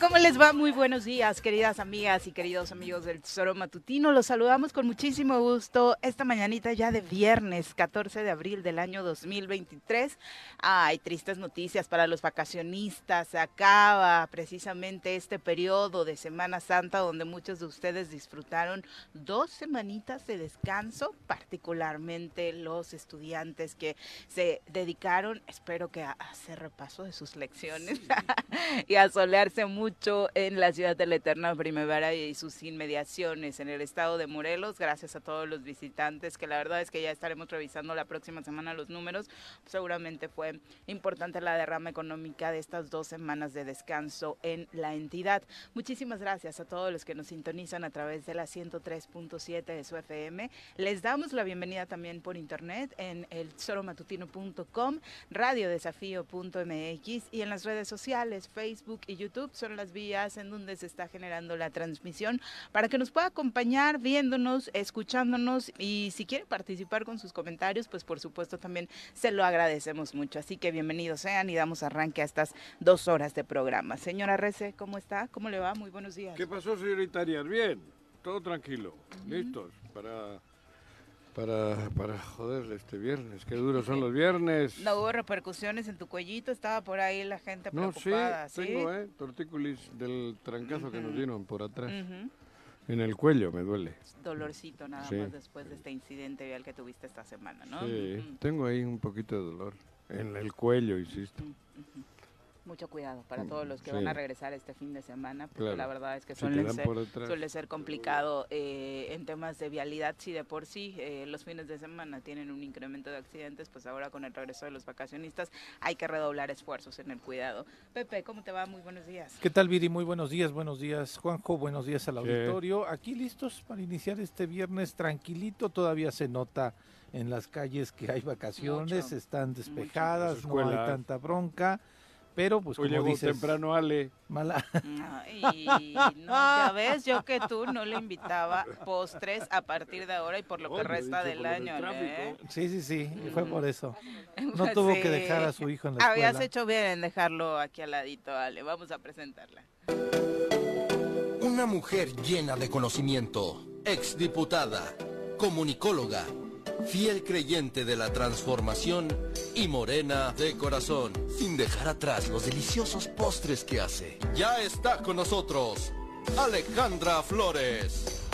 ¿Cómo les va? Muy buenos días, queridas amigas y queridos amigos del Tesoro Matutino. Los saludamos con muchísimo gusto esta mañanita ya de viernes 14 de abril del año 2023. Hay tristes noticias para los vacacionistas. Se acaba precisamente este periodo de Semana Santa donde muchos de ustedes disfrutaron dos semanitas de descanso, particularmente los estudiantes que se dedicaron, espero que a hacer repaso de sus lecciones y a solearse mucho en la ciudad de la Eterna Primavera y sus inmediaciones en el estado de Morelos. Gracias a todos los visitantes, que la verdad es que ya estaremos revisando la próxima semana los números. Seguramente fue importante la derrama económica de estas dos semanas de descanso en la entidad. Muchísimas gracias a todos los que nos sintonizan a través de la 103.7 de su FM. Les damos la bienvenida también por internet en el soromatutino.com, radiodesafío.mx y en las redes sociales, Facebook y YouTube son las vías en donde se está generando la transmisión para que nos pueda acompañar viéndonos, escuchándonos y si quiere participar con sus comentarios, pues por supuesto también se lo agradecemos mucho. Así que bienvenidos sean y damos arranque a estas dos horas de programa. Señora Rece, ¿cómo está? ¿Cómo le va? Muy buenos días. ¿Qué pasó, señorita Arias? Bien, todo tranquilo, listos para para, para joder este viernes. Qué duros son los viernes. No hubo repercusiones en tu cuellito, estaba por ahí la gente preocupada. No, sí, tengo, ¿eh? Tortícolis del trancazo que nos dieron por atrás. En el cuello me duele. Dolorcito nada más después de este incidente vial que tuviste esta semana, ¿no? Sí, tengo ahí un poquito de dolor. En el cuello, insisto mucho cuidado para todos los que van a regresar este fin de semana, porque la verdad es que suele, ser, suele ser complicado eh, en temas de vialidad. Si de por sí eh, los fines de semana tienen un incremento de accidentes, pues ahora con el regreso de los vacacionistas hay que redoblar esfuerzos en el cuidado. Pepe, ¿cómo te va? Muy buenos días. ¿Qué tal, Viri? Muy buenos días, buenos días, Juanjo, buenos días al auditorio. Aquí listos para iniciar este viernes tranquilito, todavía se nota en las calles que hay vacaciones, están despejadas, no hay tanta bronca. Pero pues como llegó dices, temprano Ale. Mala. y no, ya ves, yo que tú no le invitaba postres a partir de ahora y por lo que resta del año. ¿eh? Sí, sí, sí, fue por eso. No tuvo que dejar a su hijo en la escuela. Habías hecho bien en dejarlo aquí al ladito, Ale. Vamos a presentarla. Una mujer llena de conocimiento, exdiputada, comunicóloga fiel creyente de la transformación y morena de corazón, sin dejar atrás los deliciosos postres que hace. Ya está con nosotros, Alejandra Flores.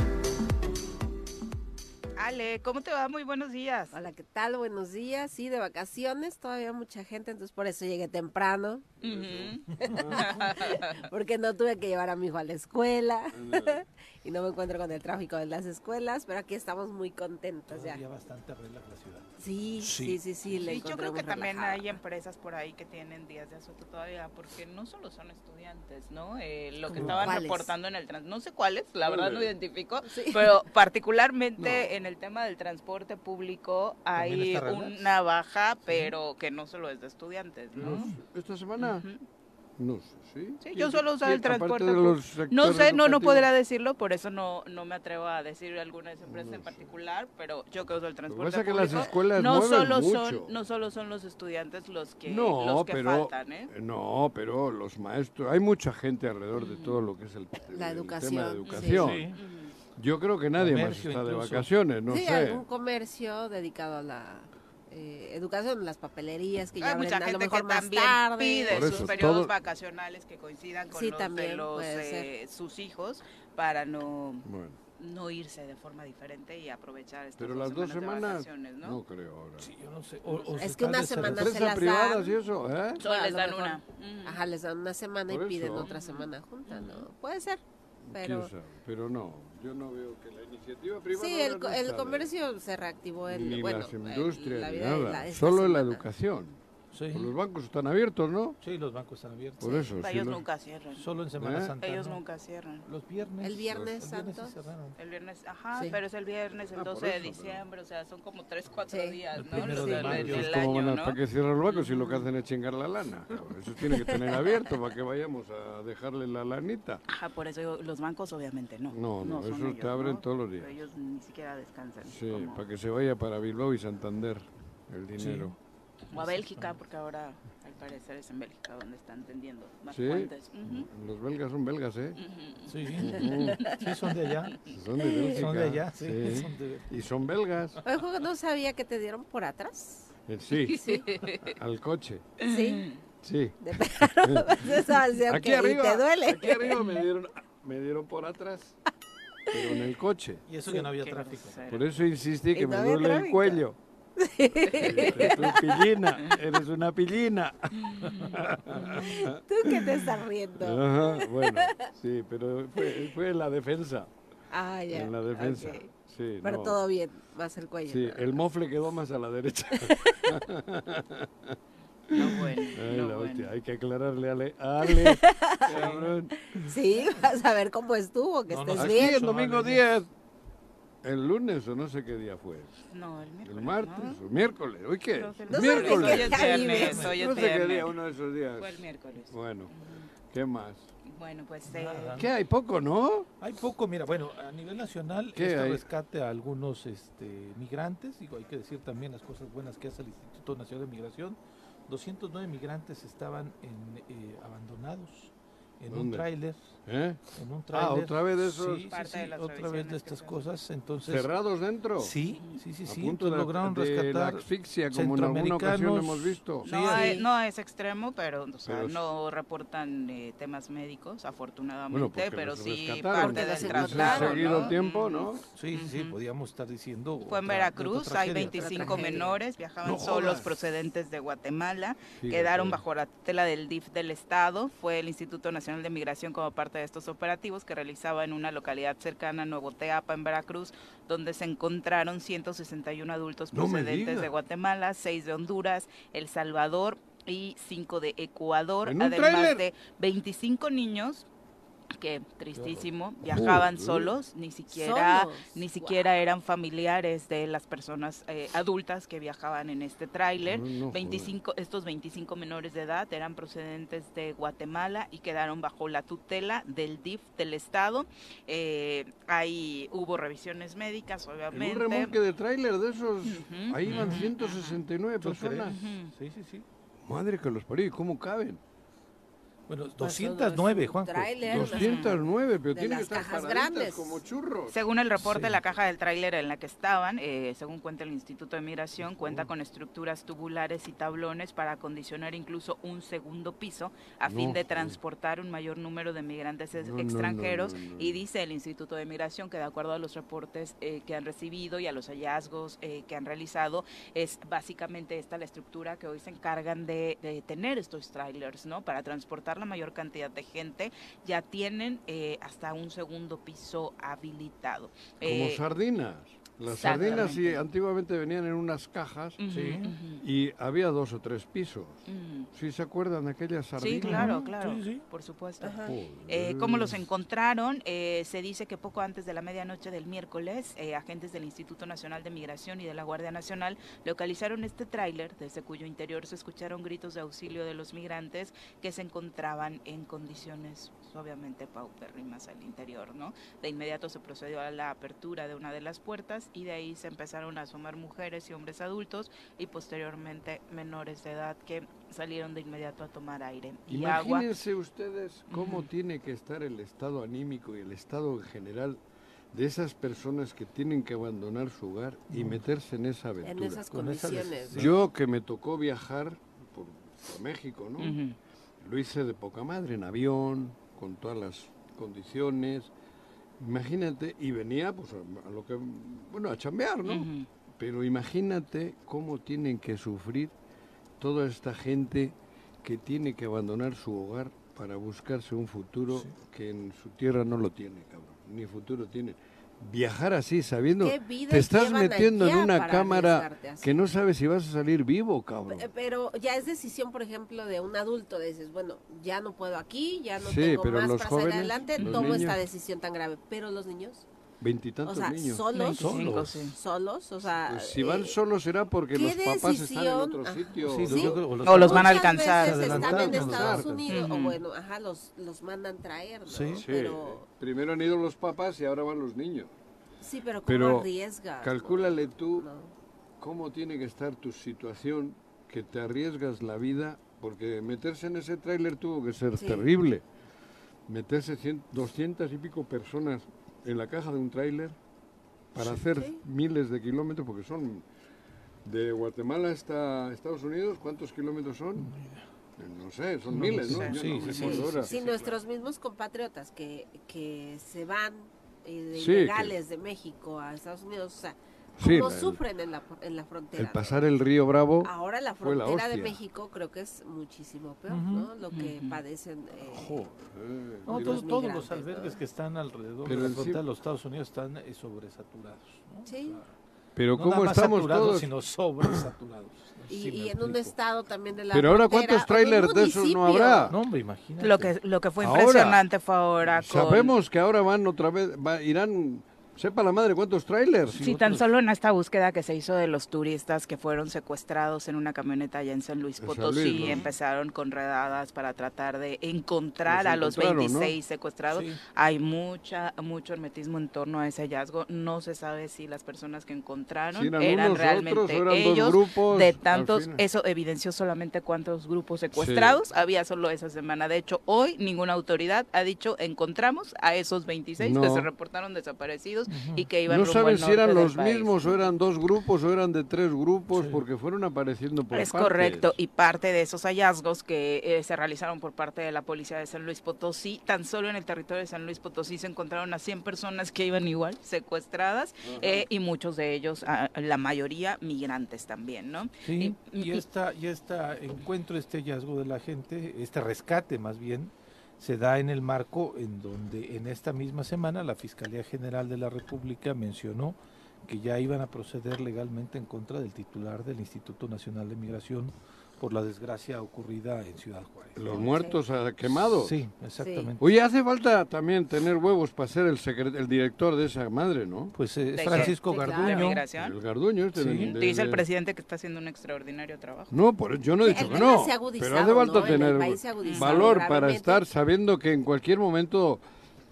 Ale, ¿cómo te va? Muy buenos días. Hola, ¿qué tal? Buenos días. Sí, de vacaciones, todavía mucha gente, entonces por eso llegué temprano. Porque no tuve que llevar a mi hijo a la escuela. y no me encuentro con el tráfico de las escuelas, pero aquí estamos muy contentas Todavía ya. bastante relax la ciudad. Sí, Sí. sí, sí, sí, le Sí, yo creo que también hay empresas por ahí que tienen días de asueto todavía, porque no solo son estudiantes, ¿no? Eh, lo que ¿Cómo estaban cuáles? reportando en el trans, no sé cuáles, la verdad no identifico, Sí. pero particularmente en el tema del transporte público ¿También hay una baja, pero que no solo es de estudiantes, ¿no? No sé, No sé, ¿sí? Sí, ¿Quién- yo suelo usar quién, el transporte de No sé, no, no podría decirlo, por eso no, no me atrevo a decir alguna empresa en particular, pero yo que uso el Lo que transporte pasa es que las público, escuelas no solo mucho. son no solo son los estudiantes los que No, los que pero faltan, ¿eh? no, pero los maestros, hay mucha gente alrededor de todo lo que es el, La el educación, tema de sí. educación. Sí. Yo creo que nadie más está de vacaciones, no sí, sé. algún comercio dedicado a la eh, educación, las papelerías que ya Hay abren mucha a lo gente mejor que más también tarde. pide Por sus eso, periodos todo- vacacionales que coincidan con Sí, los de también los puede eh, sus hijos para no Bueno, no irse de forma diferente y aprovechar estas pero las dos de semanas, vacaciones, ¿no? no creo ahora. Sí, yo no sé. o- o Es se que una semana se las privadas dan. y eso, ¿eh? Solo les dan mejor. una. Ajá, les dan una semana Por y piden eso. otra semana junta, ¿no? Puede ser, ¿Quién pero... Pero no, yo no veo que la iniciativa privada... Sí, el, el comercio se reactivó en, Ni bueno, las industrias, la vida nada. la- Solo en la educación. Sí. Pues Los bancos están abiertos, ¿no? Sí, los bancos están abiertos. Por eso. sí Ellos los- nunca cierran. Solo en Semana ¿Eh? Santa. Ellos no. nunca cierran. Los viernes. El Viernes Santo. El viernes, ajá, Sí. pero es el viernes, el Ah, por 12 de eso, pero- diciembre, o sea, son como 3, 4 Sí. días, El ¿no? primero Los de del, mayo. del Pues, ¿cómo van año, a- ¿no? ¿Para qué cierran los bancos si lo que hacen es chingar la lana? Eso tiene que tener abierto para que vayamos a dejarle la lanita. Ajá, por eso digo, los bancos obviamente no. No, no, son esos te ellos, abren ¿no? todos los días. Ellos ni siquiera descansan. Sí, como- para que se vaya para Bilbao y Santander el dinero. O a Bélgica, porque ahora al parecer es en Bélgica donde están tendiendo más Sí, puentes. Ujú, los belgas son belgas, ¿eh? ujú. Sí, sí, son de allá. Son de Bélgica. Son de allá, sí. sí. Son de- Y son belgas. Oye, no sabía que te dieron por atrás. Eh, Sí, Sí, al coche. sí. Sí. De eso decía Aquí arriba, te duele. aquí arriba me dieron, me dieron por atrás, pero en el coche. Y eso que no había tráfico. Por eso insistí que no me duele el tráfico. Cuello. Tú pillina, eres una pillina. ¿Tú qué te estás riendo? Ajá, bueno, sí, pero fue, fue en la defensa. Ah, ya. En la defensa. ok. Sí, Pero no. todo bien, más el cuello. Sí, el mofle quedó más a la derecha. No bueno, Ay, no la bueno. hay que aclararle a Ale. Ale, cabrón. Sí, vas a ver cómo estuvo, que No, no, estés Aquí bien. el domingo Ale. 10. El lunes o no sé qué día fue. No, el miércoles. El martes ¿no? o miércoles. ¿Hoy qué? No sé miércoles. qué Hoy es día viernes, vives. hoy es no sé qué día, uno de esos días. Fue el miércoles. Bueno, ¿qué más? Bueno, pues eh. ¿Qué hay? Poco, ¿no? Hay poco, mira, bueno, a nivel nacional, ¿Qué este hay? rescate a algunos este, migrantes, digo, hay que decir también las cosas buenas que hace el Instituto Nacional de Migración. 209 migrantes estaban en, eh, abandonados en un tráiler, ¿Eh? en un Ah, otra vez de esos. Sí, sí, Parte sí, de las otra vez revisiones de que estas cosas, entonces... ¿Cerrados dentro? Sí, sí, sí, entonces de, lograron de la asfixia, como en alguna ocasión hemos visto. Sí, no, es, no es extremo, pero o sea, Pero- no reportan eh, temas médicos, afortunadamente, Bueno, pero sí parte del el tiempo. ¿no? Sí, sí, podíamos estar diciendo. Fue en Veracruz, hay tragedia. 25 Otra tragedia. menores, viajaban No solos jodas. procedentes de Guatemala, quedaron bajo la tutela del DIF del Estado. Fue el Instituto Nacional de Migración como parte de estos operativos que realizaba en una localidad cercana a Nuevo Teapa, en Veracruz, donde se encontraron 161 adultos No procedentes de Guatemala, 6 de Honduras, El Salvador y 5 de Ecuador, ¿En un además de 25 niños que tristísimo viajaban solos ni siquiera Solos. ni siquiera eran familiares de las personas eh, adultas que viajaban en este tráiler No, no jodas. 25 estos 25 menores de edad eran procedentes de Guatemala y quedaron bajo la tutela del DIF del estado Eh, ahí hubo revisiones médicas En obviamente un remolque de tráiler de esos, ahí iban ujú, 169 ¿Tú crees? personas. Sí, sí, sí. Madre que los parí, ¿cómo caben? Bueno, Pues, 209, es un Juanjo. tráiler. 209, pero De tienen que estar cajas grandes. como churros. Según el reporte, Sí. la caja del tráiler en la que estaban, eh, según cuenta el Instituto de Migración, cuenta con estructuras tubulares y tablones para acondicionar incluso un segundo piso a No, fin de transportar un mayor número de migrantes No, extranjeros. no, no, Y dice el Instituto de Migración que de acuerdo a los reportes eh, que han recibido y a los hallazgos eh, que han realizado, es básicamente esta la estructura que hoy se encargan de, de tener estos trailers, ¿no? Para transportar la mayor cantidad de gente, ya tienen eh, hasta un segundo piso habilitado. Como Eh, sardinas. Las sardinas sí, antiguamente venían en unas cajas Sí. y había dos o tres pisos. ujú. ¿Sí se acuerdan de aquellas sardinas? Sí, claro, claro, sí, sí. por supuesto. Eh, ¿Cómo los encontraron? Eh, se dice que poco antes de la medianoche del miércoles, eh, agentes del Instituto Nacional de Migración y de la Guardia Nacional localizaron este tráiler, desde cuyo interior se escucharon gritos de auxilio de los migrantes que se encontraban en condiciones obviamente paupérrimas al interior, ¿no? De inmediato se procedió a la apertura de una de las puertas y de ahí se empezaron a asomar mujeres y hombres adultos y posteriormente menores de edad que salieron de inmediato a tomar aire y agua. Imagínense ustedes cómo tiene que estar el estado anímico y el estado en general de esas personas que tienen que abandonar su hogar y meterse en esa En aventura. esas Con esa condiciones. Yo que me tocó viajar por, por México, ¿no? Lo hice de poca madre, en avión, con todas las condiciones. Imagínate, y venía pues a, lo que, bueno, a chambear, ¿no? Pero imagínate cómo tienen que sufrir toda esta gente que tiene que abandonar su hogar para buscarse un futuro que en su tierra no lo tiene, cabrón. Ni futuro tiene. Viajar así, sabiendo, ¿Qué vida te estás metiendo en una cámara que no sabes si vas a salir vivo, cabrón. Pe- Pero ya es decisión, por ejemplo, de un adulto. Dices, bueno, ya no puedo aquí, ya no Sí, tengo pero más los para jóvenes, salir adelante, tomo esta decisión tan grave. Pero los niños, Veintitantos o sea, niños. solos, 25, Solos. sí. solos, o sea, Pues si van eh, solos será porque ¿qué los papás están en otro sitio. Sí, Sí. yo creo- O los van a alcanzar. están en o bueno, ajá, los, los mandan traer, ¿no? Sí. Sí, Pero, primero han ido los papás y ahora van los niños. sí, pero ¿cómo Pero arriesgas? Calcúlale tú No. cómo tiene que estar tu situación que te arriesgas la vida, porque meterse en ese tráiler tuvo que ser Sí. terrible. Meterse cien, 200 y pico personas en la caja de un tráiler para hacer Sí. miles de kilómetros, porque son de Guatemala hasta Estados Unidos, ¿cuántos kilómetros son? No sé, son No, miles, ¿no? Sí, no sí, sí, sí, nuestros mismos compatriotas que, que se van eh, de Sí, que- ilegales de México a Estados Unidos, o sea, Sí, la- sufren en la, en la frontera. El ¿no? pasar el río Bravo, Ahora la fue la frontera de. México creo que es muchísimo peor, Ujú. ¿no? Lo que Ujú. padecen. eh, joder, No, digo, todos, todos los albergues ¿no? que están alrededor Pero de la sí- frontera de los Estados Unidos están eh, sobresaturados. ¿no? Sí. O sea, pero no ¿cómo estamos todos? sino sobresaturados. y, Sí, y en un estado también de la Pero ahora, frontera, ¿cuántos trailers de esos no habrá? No, hombre, imagínate. Lo que, lo que fue Ahora, impresionante fue ahora con... Sabemos que ahora van otra vez, va- irán, sepa la madre cuántos trailers. Sí, tan solo en esta búsqueda que se hizo de los turistas que fueron secuestrados en una camioneta allá en San Luis En San Potosí, Luis, ¿no? empezaron con redadas para tratar de encontrar Los a los encontraron, ¿no? 26 secuestrados. Sí. Hay mucha mucho hermetismo en torno a ese hallazgo. No se sabe si las personas que encontraron Si eran eran unos, realmente otros, eran ellos. grupos, de tantos, eso evidenció solamente cuántos grupos secuestrados había solo esa semana. De hecho, hoy ninguna autoridad ha dicho encontramos a esos 26 que se reportaron desaparecidos y que iban No rumbo al saben si norte eran los país. mismos o eran dos grupos o eran de tres grupos porque fueron apareciendo por Es partes. correcto, y parte de esos hallazgos que eh, se realizaron por parte de la policía de San Luis Potosí, tan solo en el territorio de San Luis Potosí se encontraron a 100 personas que iban igual secuestradas eh, y muchos de ellos, ah, la mayoría migrantes también, ¿no? Sí, Y- y, y- esta, y este encuentro, este hallazgo de la gente, este rescate más bien, se da en el marco en donde en esta misma semana la Fiscalía General de la República mencionó que ya iban a proceder legalmente en contra del titular del Instituto Nacional de Migración por la desgracia ocurrida en Ciudad Juárez. Los muertos ah, quemados. Sí, exactamente. Oye, hace falta también tener huevos para ser el, el director de esa madre, ¿no? Pues eh, ¿De es? Francisco Sí, claro. ¿De Garduño. migración? El Garduño este. de- Sí. de- Dice el de- presidente que está haciendo un extraordinario trabajo. No, por, yo no he Sí, dicho el que no. Pero hace falta tener valor para gravemente. estar sabiendo que en cualquier momento.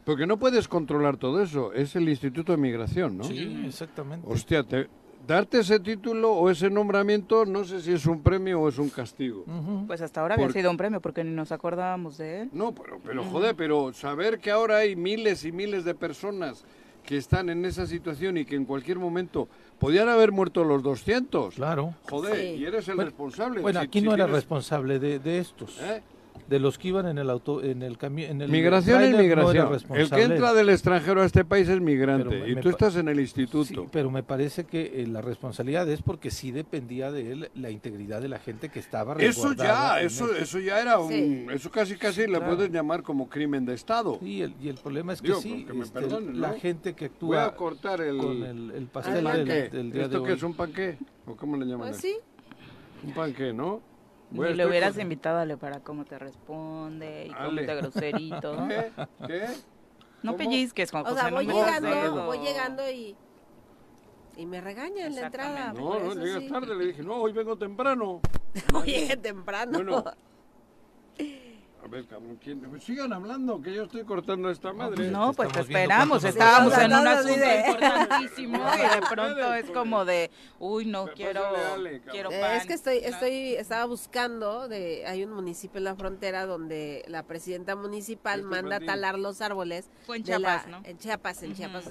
Porque no puedes controlar todo eso. Es el Instituto de Migración, ¿no? Sí, exactamente. Hostia, te- darte ese título o ese nombramiento, no sé si es un premio o es un castigo. Pues hasta ahora había Por- sido un premio porque ni nos acordábamos de él. No, pero, pero joder, pero saber que ahora hay miles y miles de personas que están en esa situación y que en cualquier momento podían haber muerto los 200. Claro. Joder, Sí. y eres el Bueno, responsable. Bueno, Si- aquí si no era tienes- responsable de, de estos. ¿Eh? De los que iban en el auto, en el camión, en Migración es migración. el que entra del extranjero a este país es migrante y tú estás en el instituto. pero me parece que eh, la responsabilidad es porque sí dependía de él la integridad de la gente que estaba Eso ya, eso, eso ya era un, eso casi casi le puedes llamar como crimen de estado. y el, y el problema es que sí, este, la gente que actúa Voy a cortar el, con el, pastel del, día ¿Esto qué es un panqué? ¿O cómo le llaman? Pues sí. Un panqué, ¿no? Ni le hubieras invitado a para cómo te responde y cómo te groserito. ¿Qué? ¿Qué? No pellizques, Juan José. O sea, voy llegando, voy llegando y... Y me regaña en la entrada. No, no, llegas tarde. Le dije, no, hoy vengo temprano. no llegué temprano. Bueno, a ver, cabrón, ¿quién? Pues sigan hablando, que yo estoy cortando esta madre. No, pues te esperamos. Estábamos en un asunto importantísimo y de pronto es como de, uy, no, quiero, quiero pan. Es que estoy, estoy, estaba buscando, de, hay un municipio en la frontera donde la presidenta municipal manda a talar los árboles. Fue en Chiapas, ¿no? En Chiapas, en Chiapas.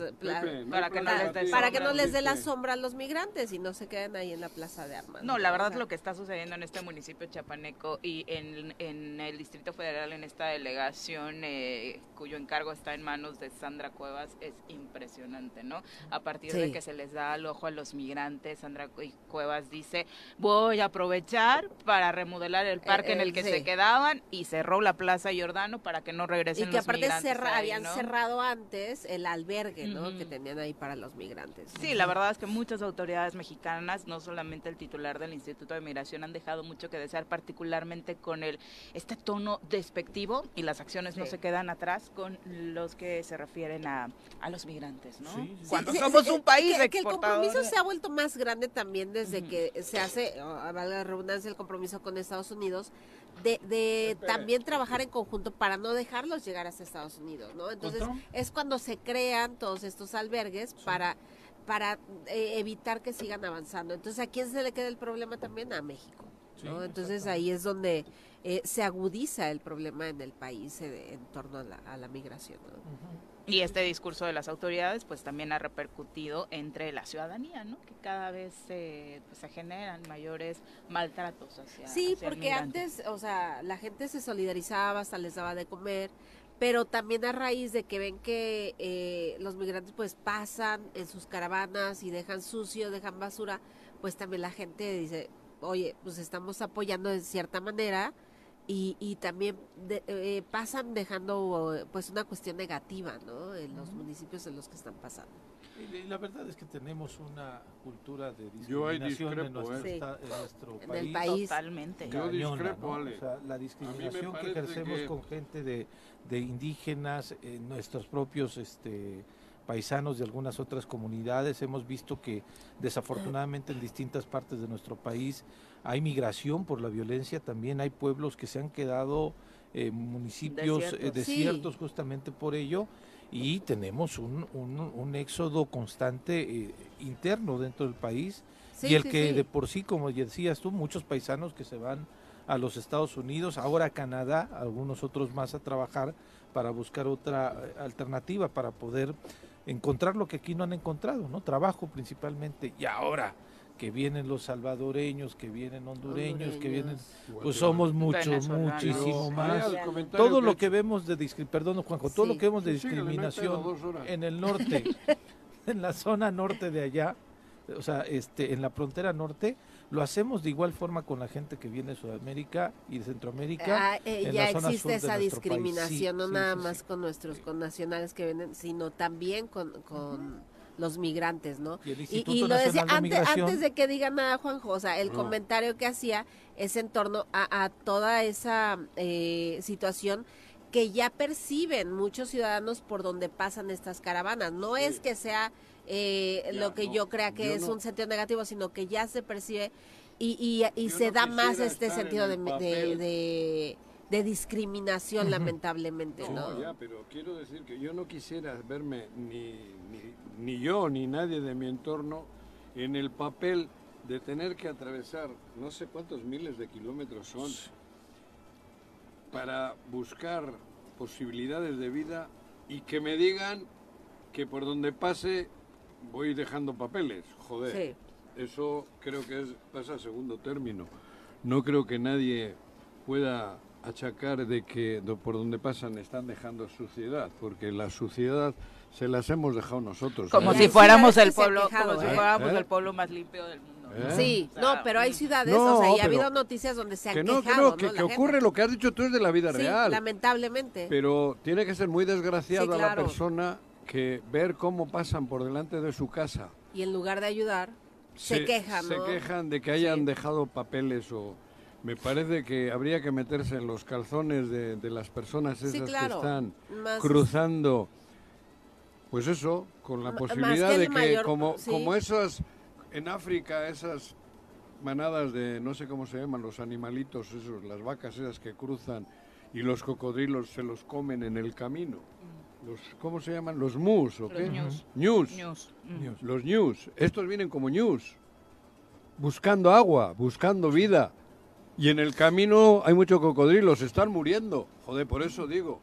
para que no les dé Para que no les dé la sombra a los migrantes y no se queden ahí en la plaza de armas. No, la verdad lo que está sucediendo en este municipio chapaneco y en, en el distrito federal en esta delegación eh, cuyo encargo está en manos de Sandra Cuevas es impresionante, ¿no? A partir de que se les da al ojo a los migrantes, Sandra Cuevas dice, voy a aprovechar para remodelar el parque en el que se quedaban y cerró la Plaza Giordano para que no regresen y que aparte habían cerrado antes el albergue, ¿no? Que tenían ahí para los migrantes. Sí, la verdad es que muchas autoridades mexicanas, no solamente el titular del Instituto de Migración, han dejado mucho que desear, particularmente con el este tono despectivo y las acciones no se quedan atrás con los que se refieren a, a los migrantes, ¿no? Cuando somos un país que, el compromiso se ha vuelto más grande también desde que se hace, a la redundancia, el compromiso con Estados Unidos de, de también trabajar en conjunto para no dejarlos llegar hasta Estados Unidos, ¿no? Entonces es cuando se crean todos estos albergues para para eh, evitar que sigan avanzando. Entonces, ¿a quién se le queda el problema también? A México. ¿No? Entonces ahí es donde eh, se agudiza el problema en el país eh, en torno a la, migración. Y este discurso de las autoridades pues también ha repercutido entre la ciudadanía, ¿no? Que cada vez pues, se generan mayores maltratos hacia Sí, porque antes, o sea, la gente se solidarizaba, hasta les daba de comer, pero también a raíz de que ven que eh, los migrantes pues pasan en sus caravanas y dejan sucio, dejan basura, pues también la gente dice, oye, pues estamos apoyando de cierta manera y, y también eh, pasan dejando pues una cuestión negativa, ¿no? En los municipios en los que están pasando. Y la verdad es que tenemos una cultura de discriminación en, nuestro, ¿eh? en nuestro país. Totalmente. Yo discrepo, o sea, la discriminación que ejercemos con gente de, de indígenas, en nuestros propios este, paisanos de algunas otras comunidades. Hemos visto que desafortunadamente en distintas partes de nuestro país hay migración por la violencia, también hay pueblos que se han quedado eh, municipios eh, desiertos, justamente por ello. Y tenemos un, un, éxodo constante eh, interno dentro del país. Y el que de por sí, como decías tú, muchos paisanos que se van a los Estados Unidos, ahora a Canadá, algunos otros más a trabajar para buscar otra alternativa para poder encontrar lo que aquí no han encontrado, ¿no? Trabajo principalmente. Y ahora que vienen los salvadoreños, que vienen hondureños, que vienen, pues somos muchos, muchísimo más. Todo lo que vemos de perdón Juanjo, todo lo que vemos de discriminación en el norte, en la zona norte de allá, o sea, este, en la frontera norte, lo hacemos de igual forma con la gente que viene de Sudamérica y de Centroamérica. Ah, eh, ya existe esa discriminación, no nada más con nuestros connacionales que vienen, sino también con, los migrantes, ¿no? Y, lo decía antes, antes de que diga nada Juanjo, o sea, el comentario que hacía es en torno a, toda esa eh, situación que ya perciben muchos ciudadanos por donde pasan estas caravanas. No es que sea eh, lo que yo crea que es un sentido negativo, sino que ya se percibe y, y, se da más este sentido de, de, de, discriminación, lamentablemente. No, ya, pero quiero decir que yo no quisiera verme ni, ni, ni yo ni nadie de mi entorno en el papel de tener que atravesar no sé cuántos miles de kilómetros son para buscar posibilidades de vida y que me digan que por donde pase voy dejando papeles, joder. Eso creo que es, pasa a segundo término. No creo que nadie pueda achacar de que por donde pasan están dejando suciedad, porque la suciedad se las hemos dejado nosotros. Como ¿eh? si fuéramos el pueblo, como si fuéramos el pueblo más limpio del mundo. ¿Eh? Sí, no, pero hay ciudades, o sea, y ha habido noticias donde se han que no, quejado, que, no, que, ocurre lo que has dicho tú es de la vida sí, real. lamentablemente. Pero tiene que ser muy desgraciada la persona que ver cómo pasan por delante de su casa. Y en lugar de ayudar, se, quejan, Se quejan de que hayan dejado papeles o... Me parece que habría que meterse en los calzones de, las personas esas que están cruzando, pues eso, con la posibilidad de que como, como esas en África esas manadas de, no sé cómo se llaman, los animalitos, esos, las vacas esas que cruzan y los cocodrilos se los comen en el camino. Los, ¿Cómo se llaman? ¿Los mus o qué? News. News. Los news. Estos vienen como news, buscando agua, buscando vida. Y en el camino hay muchos cocodrilos, están muriendo. Joder, por eso digo,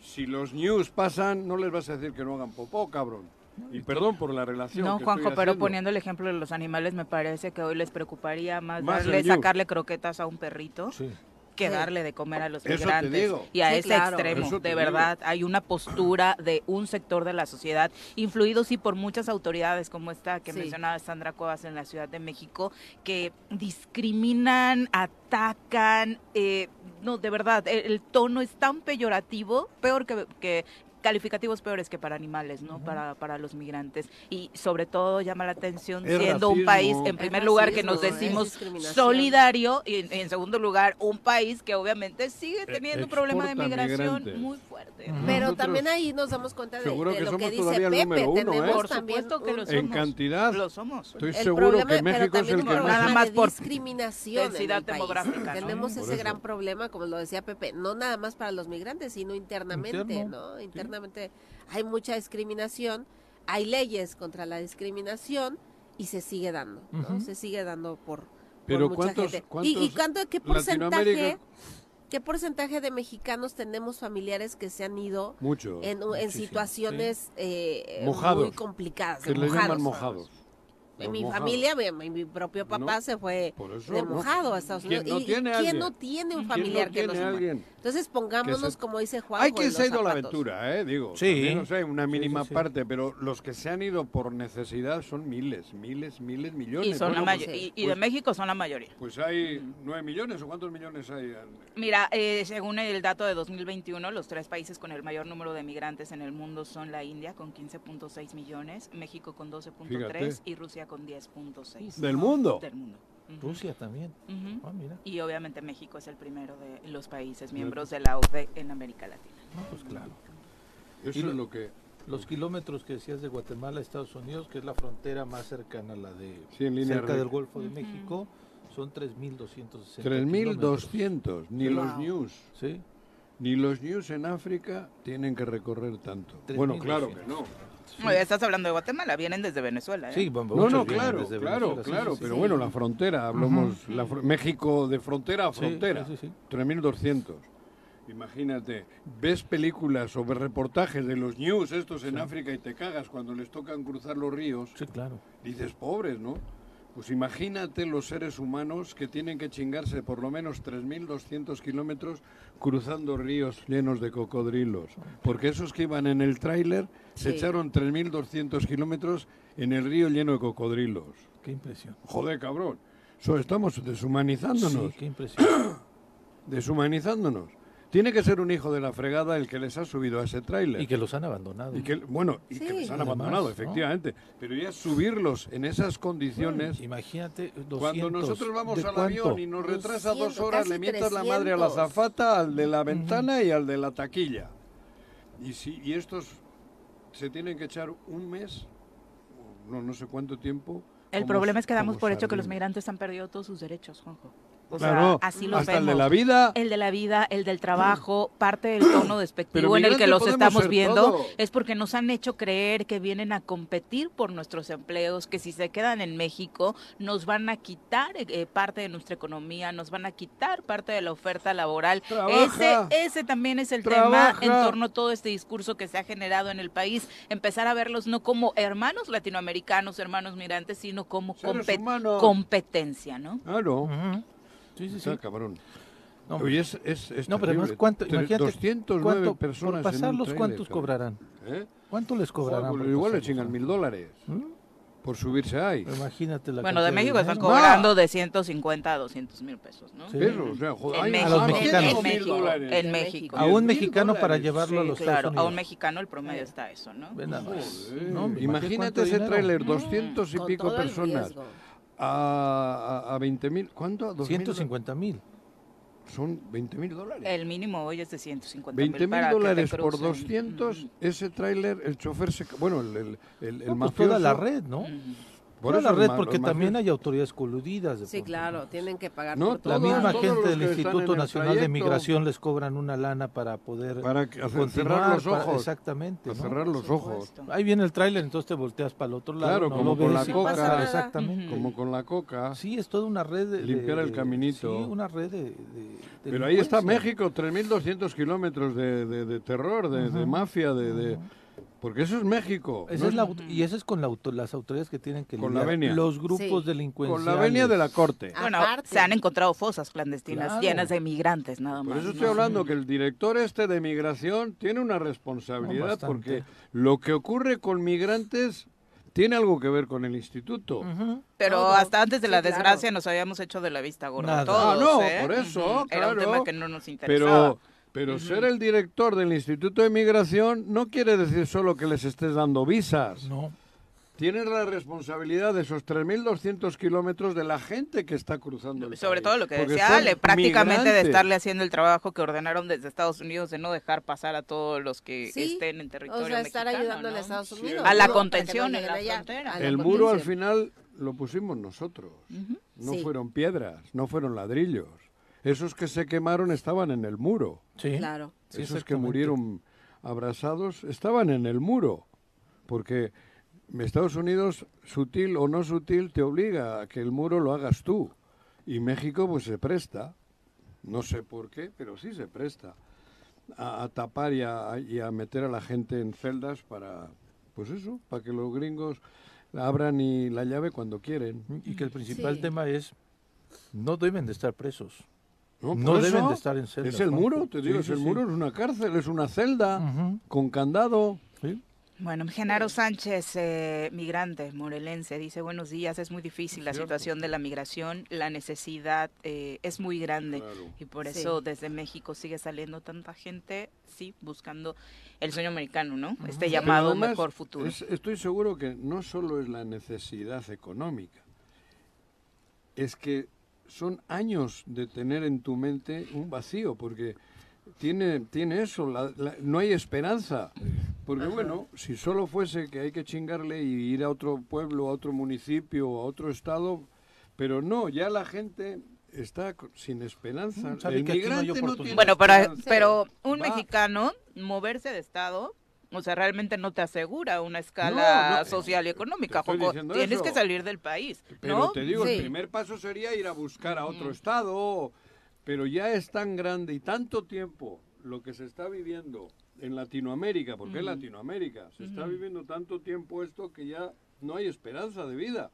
si los news pasan, no les vas a decir que no hagan popó, cabrón. Y perdón por la relación. No, Juanjo, pero poniendo el ejemplo de los animales, me parece que hoy les preocuparía más, darle, sacarle croquetas a un perrito. Que darle de comer a los migrantes. Y a ese extremo, de verdad, hay una postura de un sector de la sociedad, influido sí por muchas autoridades, como esta que mencionaba Sandra Cuevas en la Ciudad de México, que discriminan, atacan, eh, no, de verdad, el, tono es tan peyorativo, peor que, que calificativos peores que para animales, ¿no? para, para los migrantes. Y sobre todo llama la atención siendo un país, en primer lugar, que nos decimos solidario y en, segundo lugar, un país que obviamente sigue e, teniendo un problema de migración muy fuerte. Pero también ahí nos damos cuenta de, lo que dice Pepe. Tenemos también que lo somos. En cantidad. Lo somos. Estoy seguro que México es el que nada más por discriminación densidad demográfica. Tenemos ese gran problema, como lo decía Pepe, no nada más para los migrantes, sino internamente, ¿no? Internamente hay mucha discriminación, hay leyes contra la discriminación y se sigue dando, ¿no? Se sigue dando por, Pero mucha gente. ¿Y, cuánto, qué porcentaje? ¿Qué porcentaje de mexicanos tenemos familiares que se han ido en, situaciones eh, muy complicadas? Que les llaman mojados. En mi familia, mi, propio papá se fue de mojado a Estados Unidos. ¿Y, quién no tiene un familiar que no Entonces pongámonos, como dice Juan. Hay quien se ha ido a la aventura, ¿eh? Digo, sí. no sé, una mínima parte, pero los que se han ido por necesidad son miles, miles, miles, millones. Y, son pues, y, de pues México son la mayoría. Pues hay nueve millones, ¿o cuántos millones hay? Mira, eh, según el dato de 2021, los tres países con el mayor número de migrantes en el mundo son la India con 15.6 millones, México con 12.3 y Rusia con 10.6. ¿Del mundo? Del mundo. Rusia también. Ah, y obviamente México es el primero de los países miembros de la OCDE en América Latina. pues claro. Eso es lo que... Los kilómetros que decías de Guatemala a Estados Unidos, que es la frontera más cercana a la de sí, en cerca del Golfo de México, son 3.260 3.200, ni los news. ¿Sí? Ni los news en África tienen que recorrer tanto. Bueno, claro que no. Estás hablando de Guatemala, vienen desde Venezuela. ¿eh? Sí, no, no, claro, claro, claro, pero bueno, la frontera, hablamos, México de frontera a frontera, 3.200. Imagínate, ves películas o ves reportajes de los news estos en África y te cagas cuando les tocan cruzar los ríos. Sí, claro. Dices, pobres, ¿no? Pues imagínate los seres humanos que tienen que chingarse por lo menos 3.200 kilómetros cruzando ríos llenos de cocodrilos. Porque esos que iban en el tráiler se echaron 3.200 kilómetros en el río lleno de cocodrilos. Qué impresión. Joder, cabrón. estamos deshumanizándonos. Sí, qué impresión. deshumanizándonos. Tiene que ser un hijo de la fregada el que les ha subido a ese tráiler. Y que los han abandonado. Y que, bueno, y que los han abandonado, efectivamente. Pero ya subirlos en esas condiciones... imagínate, Cuando nosotros vamos al avión y nos retrasa dos horas, le mientas la madre a la zafata, al de la ventana y al de la taquilla. Y, si, y estos se tienen que echar un mes, no, no sé cuánto tiempo... El problema es que damos por hecho que los migrantes han perdido todos sus derechos, Juanjo claro, así los hasta el de la vida. El de la vida, el del trabajo, parte del tono despectivo en el que los estamos viendo es porque nos han hecho creer que vienen a competir por nuestros empleos, que si se quedan en México nos van a quitar eh, eh, parte de nuestra economía, nos van a quitar parte de la oferta laboral. ese, ese también es el tema en torno a todo este discurso que se ha generado en el país. Empezar a verlos no como hermanos latinoamericanos, hermanos migrantes, sino como competencia, ¿no? Claro. Sí, sí, sí. cabrón. No, Oye, es, es, no pero además, ¿cuánto, imagínate, 209 personas por pasarlos, ¿cuántos cobrarán? ¿Eh? ¿Cuánto les cobrarán? Pues igual le chingan mil dólares. ¿Mm? Por subirse ahí. Imagínate la Bueno, de México están cobrando de 150 a 200 mil pesos, ¿no? Sí. o sea, joder, en, México, a los mexicanos. en México, en México. A un mexicano para llevarlo a los claro, Estados a un mexicano el promedio está eso, ¿no? no imagínate ese tráiler, 200 y pico personas. A, a, a 20 mil, ¿cuánto? ¿2 150 mil son 20 mil dólares. El mínimo hoy es de 150 mil. 20 mil dólares por 200, ese tráiler, el chofer se... Bueno, el, el, el, el pues toda la red, ¿no? Por la red, porque también hay autoridades coludidas. sí, claro, tienen que pagar no, La misma gente del Instituto Nacional de Migración les cobran una lana para poder para cerrar los ojos. exactamente. cerrar los ojos. Ahí viene el tráiler, entonces te volteas para el otro lado. Claro, como con la coca. Exactamente. Como con la coca. Sí, es toda una red de... Limpiar el caminito. Sí, una red de... Pero ahí está México, 3.200 kilómetros de, terror, de, mafia, de porque eso es México. y eso es con las autoridades que tienen que con la los grupos delincuentes. Con la venia de la corte. Bueno, se han encontrado fosas clandestinas llenas de migrantes, nada más. Por eso estoy hablando que el director este de migración tiene una responsabilidad porque lo que ocurre con migrantes tiene algo que ver con el instituto. Pero hasta antes de la desgracia nos habíamos hecho de la vista gorda todos, Ah, no, ¿eh? por eso, Era un tema que no nos interesaba. Pero pero ser el director del Instituto de Migración no quiere decir solo que les estés dando visas. No. Tienes la responsabilidad de esos 3.200 kilómetros de la gente que está cruzando el Sobre todo lo que decía Ale, prácticamente de estarle haciendo el trabajo que ordenaron desde Estados Unidos de no dejar pasar a todos los que estén en territorio o sea, estar ayudando a Estados Unidos. a la contención en la frontera. El muro al final lo pusimos nosotros. No fueron piedras, no fueron ladrillos. Esos que se quemaron estaban en el muro. Sí. Claro. Esos que murieron abrasados estaban en el muro. Porque Estados Unidos, sutil o no sutil, te obliga a que el muro lo hagas tú. Y México pues se presta, no sé por qué, pero sí se presta, a, tapar y a, y a, meter a la gente en celdas para, pues eso, para que los gringos abran y la llave cuando quieren. Y que el principal tema es, no deben de estar presos. No, deben de estar en celda. Es el muro, te digo, es el muro, es una cárcel, es una celda con candado. Bueno, Genaro Sánchez, eh, migrante morelense, dice buenos días, es muy difícil la situación de la migración, la necesidad eh, es muy grande y por eso desde México sigue saliendo tanta gente, sí, buscando el sueño americano, ¿no? Este llamado mejor futuro. estoy seguro que no solo es la necesidad económica, es que son años de tener en tu mente un vacío, porque tiene, tiene eso, no hay esperanza. Porque bueno, si solo fuese que hay que chingarle y ir a otro pueblo, a otro municipio, a otro estado, pero no, ya la gente está sin esperanza. El migrante no, tiene bueno, pero, pero un mexicano moverse de estado o sea, realmente no te asegura una escala social y económica. Tienes que salir del país. Pero te digo, el primer paso sería ir a buscar a otro estado. Pero ya es tan grande y tanto tiempo lo que se está viviendo en Latinoamérica, porque es Latinoamérica, se está viviendo tanto tiempo esto que ya no hay esperanza de vida.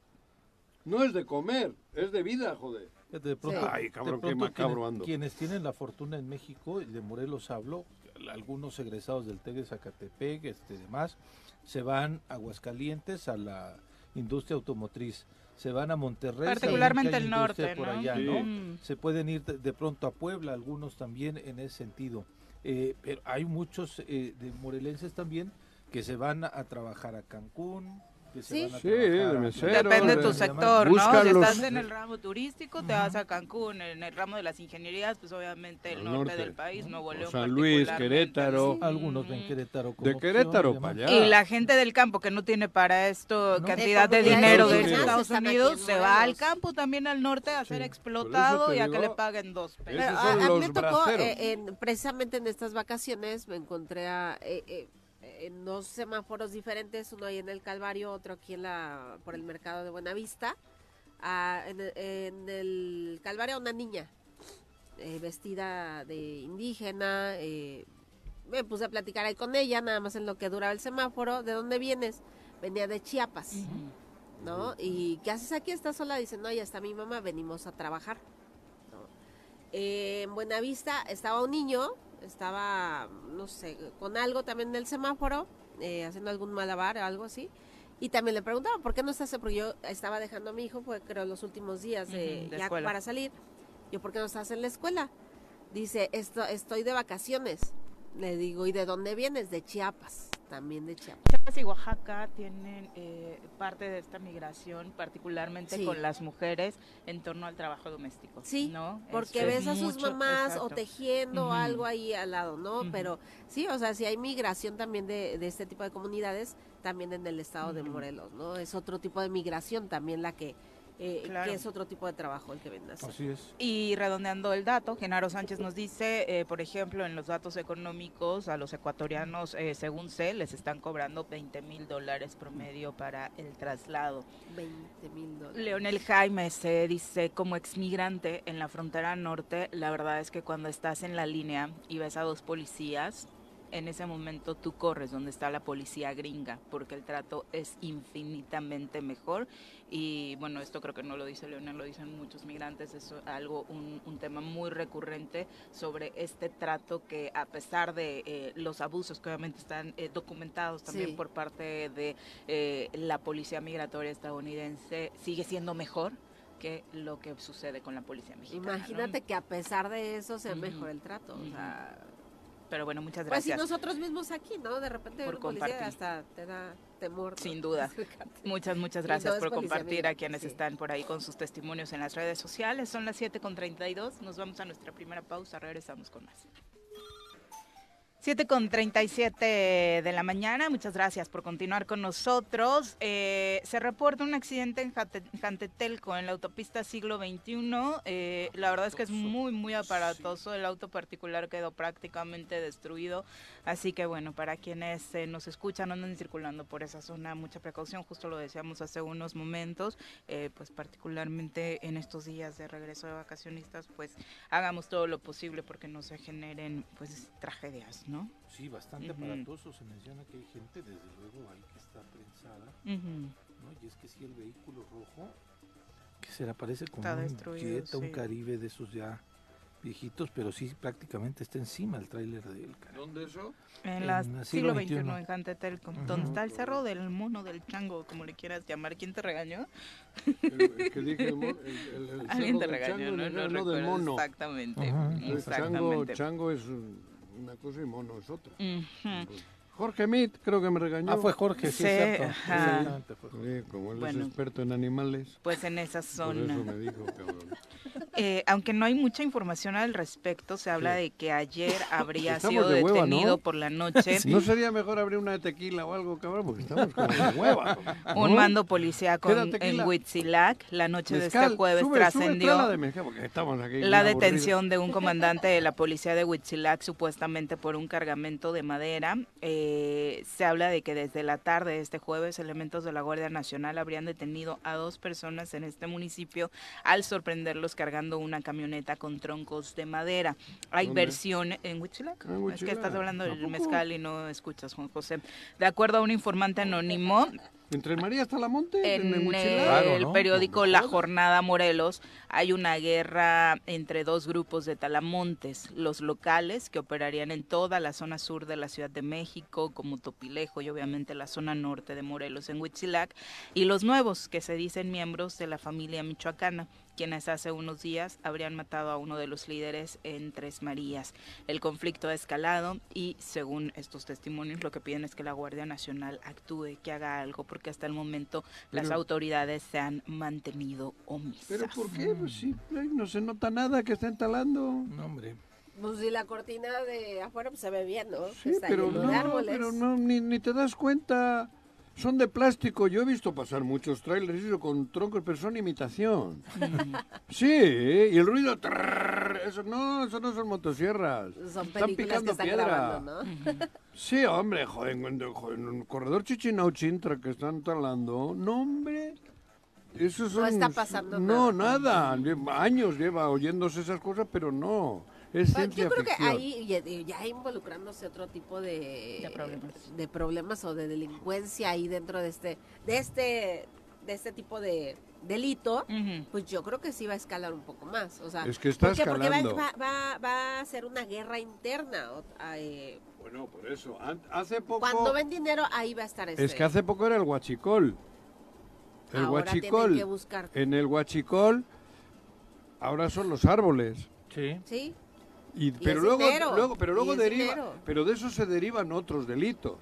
No es de comer, es de vida, joder. De pronto, Ay, cabrón, qué macabro ando. Quienes tienen la fortuna en México, de Morelos hablo, algunos egresados del TEC de Zacatepec, este, demás, se van a Aguascalientes a la industria automotriz se van a Monterrey. Particularmente el norte, por allá, ¿no? Se pueden ir de, pronto a Puebla, algunos también en ese sentido. Eh, pero hay muchos eh, de morelenses también que se van a trabajar a Cancún, sí, Depende de tu sector, ¿no? Si estás en el ramo turístico, te vas a Cancún. En el ramo de las ingenierías, pues obviamente el norte, del país, Nuevo León. San Luis, Querétaro. Algunos ven Querétaro De Querétaro para allá. Y la gente del campo que no tiene para esto cantidad de dinero de Estados Unidos, se va al campo también al norte a ser explotado y a que le paguen dos pesos. A, mí me tocó, eh, precisamente en estas vacaciones, me encontré a... Eh, eh, en dos semáforos diferentes, uno ahí en el Calvario, otro aquí en la por el mercado de Buenavista. Ah, en, el Calvario una niña eh, vestida de indígena. Eh, me puse a platicar ahí con ella, nada más en lo que duraba el semáforo. ¿De dónde vienes? Venía de Chiapas, ¿no? ¿Y qué haces aquí? ¿Estás sola? Dice, no, ya está mi mamá, venimos a trabajar. Eh, en Buenavista estaba un niño, estaba, no sé, con algo también en el semáforo, eh, haciendo algún malabar o algo así. Y también le preguntaba, ¿por qué no estás? Porque yo estaba dejando a mi hijo, fue creo los últimos días de, ya para salir. Yo, ¿por qué no estás en la escuela? Dice, Esto, estoy de vacaciones. Le digo, ¿y de dónde vienes? De Chiapas, también de Chiapas. Chiapas y Oaxaca tienen eh, parte de esta migración, particularmente con las mujeres, en torno al trabajo doméstico. Sí, ¿no? porque ves a sus mamás o tejiendo algo ahí al lado, ¿no? Pero sí, o sea, si hay migración también de, de, este tipo de comunidades, también en el estado de Morelos, ¿no? Es otro tipo de migración también la que eh, que es otro tipo de trabajo el que ven Así es. Y redondeando el dato, Genaro Sánchez nos dice, eh, por ejemplo, en los datos económicos, a los ecuatorianos, eh, según sé, les están cobrando 20 mil dólares promedio para el traslado. 20 mil dólares. Leonel Jaime se dice, como exmigrante en la frontera norte, la verdad es que cuando estás en la línea y ves a dos policías, en ese momento tú corres donde está la policía gringa, porque el trato es infinitamente mejor. Y bueno, esto creo que no lo dice Leonel, lo dicen muchos migrantes, es algo, un, tema muy recurrente sobre este trato que a pesar de eh, los abusos que obviamente están eh, documentados también por parte de eh, la policía migratoria estadounidense, sigue siendo mejor que lo que sucede con la policía mexicana. Imagínate que a pesar de eso sea mejor el trato. O sea, pero bueno, muchas gracias. Pues si nosotros mismos aquí, ¿no? De repente por policía hasta te da temor. Sin duda. muchas, muchas gracias por compartir a quienes están por ahí con sus testimonios en las redes sociales. Son las 7.32, nos vamos a nuestra primera pausa, regresamos con más. 7 con 37 de la mañana, muchas gracias por continuar con nosotros. Eh, se reporta un accidente en Jantetelco, en la autopista siglo XXI. Eh, la verdad es que es muy, muy aparatoso. El auto particular quedó prácticamente destruido. Así que bueno, para quienes eh, nos escuchan, andan circulando por esa zona, mucha precaución. Justo lo decíamos hace unos momentos, pues particularmente en estos días de regreso de vacacionistas, pues hagamos todo lo posible porque no se generen pues tragedias. ¿no? Sí, bastante aparatoso. Se menciona que hay gente, desde luego, ahí que está prensada. ¿no? Y es que si el vehículo rojo, que se le aparece como un un Caribe de esos ya viejitos, pero sí prácticamente está encima el tráiler del ¿Dónde eso? En, la siglo XXI, en Jantetelco, donde está el cerro del mono del chango, como le quieras llamar. ¿Quién te regañó? El, que dije el, el, Alguien te regañó, no, no, no, del mono. Exactamente. exactamente. Chango, chango es una cosa y mono es otra. Jorge Mit, creo que me regañó. Ah, fue Jorge, sí, cierto. como él es experto en animales. Pues en esa zona. Por eso me dijo, cabrón. Eh, aunque no hay mucha información al respecto, se habla de que ayer habría sido detenido por la noche. ¿No sería mejor abrir una de tequila o algo, cabrón? Porque estamos con hueva. Un mando policíaco en Huitzilac. La noche de este jueves trascendió la, detención de un comandante de la policía de Huitzilac, supuestamente por un cargamento de madera. Eh, se habla de que desde la tarde de este jueves, elementos de la Guardia Nacional habrían detenido a dos personas en este municipio al sorprenderlos cargando una camioneta con troncos de madera. Hay versión en Huitzilac. Ah, es que estás hablando del mezcal y no escuchas, Juan José. De acuerdo a un informante anónimo, ¿Entre María hasta la Monte? En, el periódico La Jornada Morelos hay una guerra entre dos grupos de talamontes, los locales que operarían en toda la zona sur de la Ciudad de México, como Topilejo y obviamente la zona norte de Morelos en Huitzilac, y los nuevos que se dicen miembros de la familia michoacana quienes hace unos días habrían matado a uno de los líderes en Tres Marías. El conflicto ha escalado y, según estos testimonios, lo que piden es que la Guardia Nacional actúe, que haga algo, porque hasta el momento las autoridades se han mantenido omisas. ¿Pero por qué? Pues sí, no se nota nada que estén talando. No, hombre. Pues si la cortina de afuera pues, se ve bien, ¿no? Sí, pero no, pero no, ni, ni te das cuenta son de plástico. Yo he visto pasar muchos trailers con troncos, pero son imitación. sí, y el ruido. eso no, eso no son motosierras. Son están picando piedra. sí, hombre, joder, en, un corredor Chichinau Chintra que están talando. No, hombre. Eso son, no está pasando no, nada. nada. Años lleva oyéndose esas cosas, pero no. Es Yo creo que ahí ya, involucrándose otro tipo de, de, problemas. de problemas o de delincuencia ahí dentro de este de este de este tipo de delito, pues yo creo que sí va a escalar un poco más. O sea, es que está porque, escalando. Porque va, va, va, a ser una guerra interna. Eh, bueno, por eso. Hace poco. Cuando ven dinero, ahí va a estar Es que hace poco era el huachicol. El huachicol. Que buscar. En el huachicol, ahora son los árboles. Sí. Sí. Y, pero, luego, luego, pero luego deriva, pero de eso se derivan otros delitos.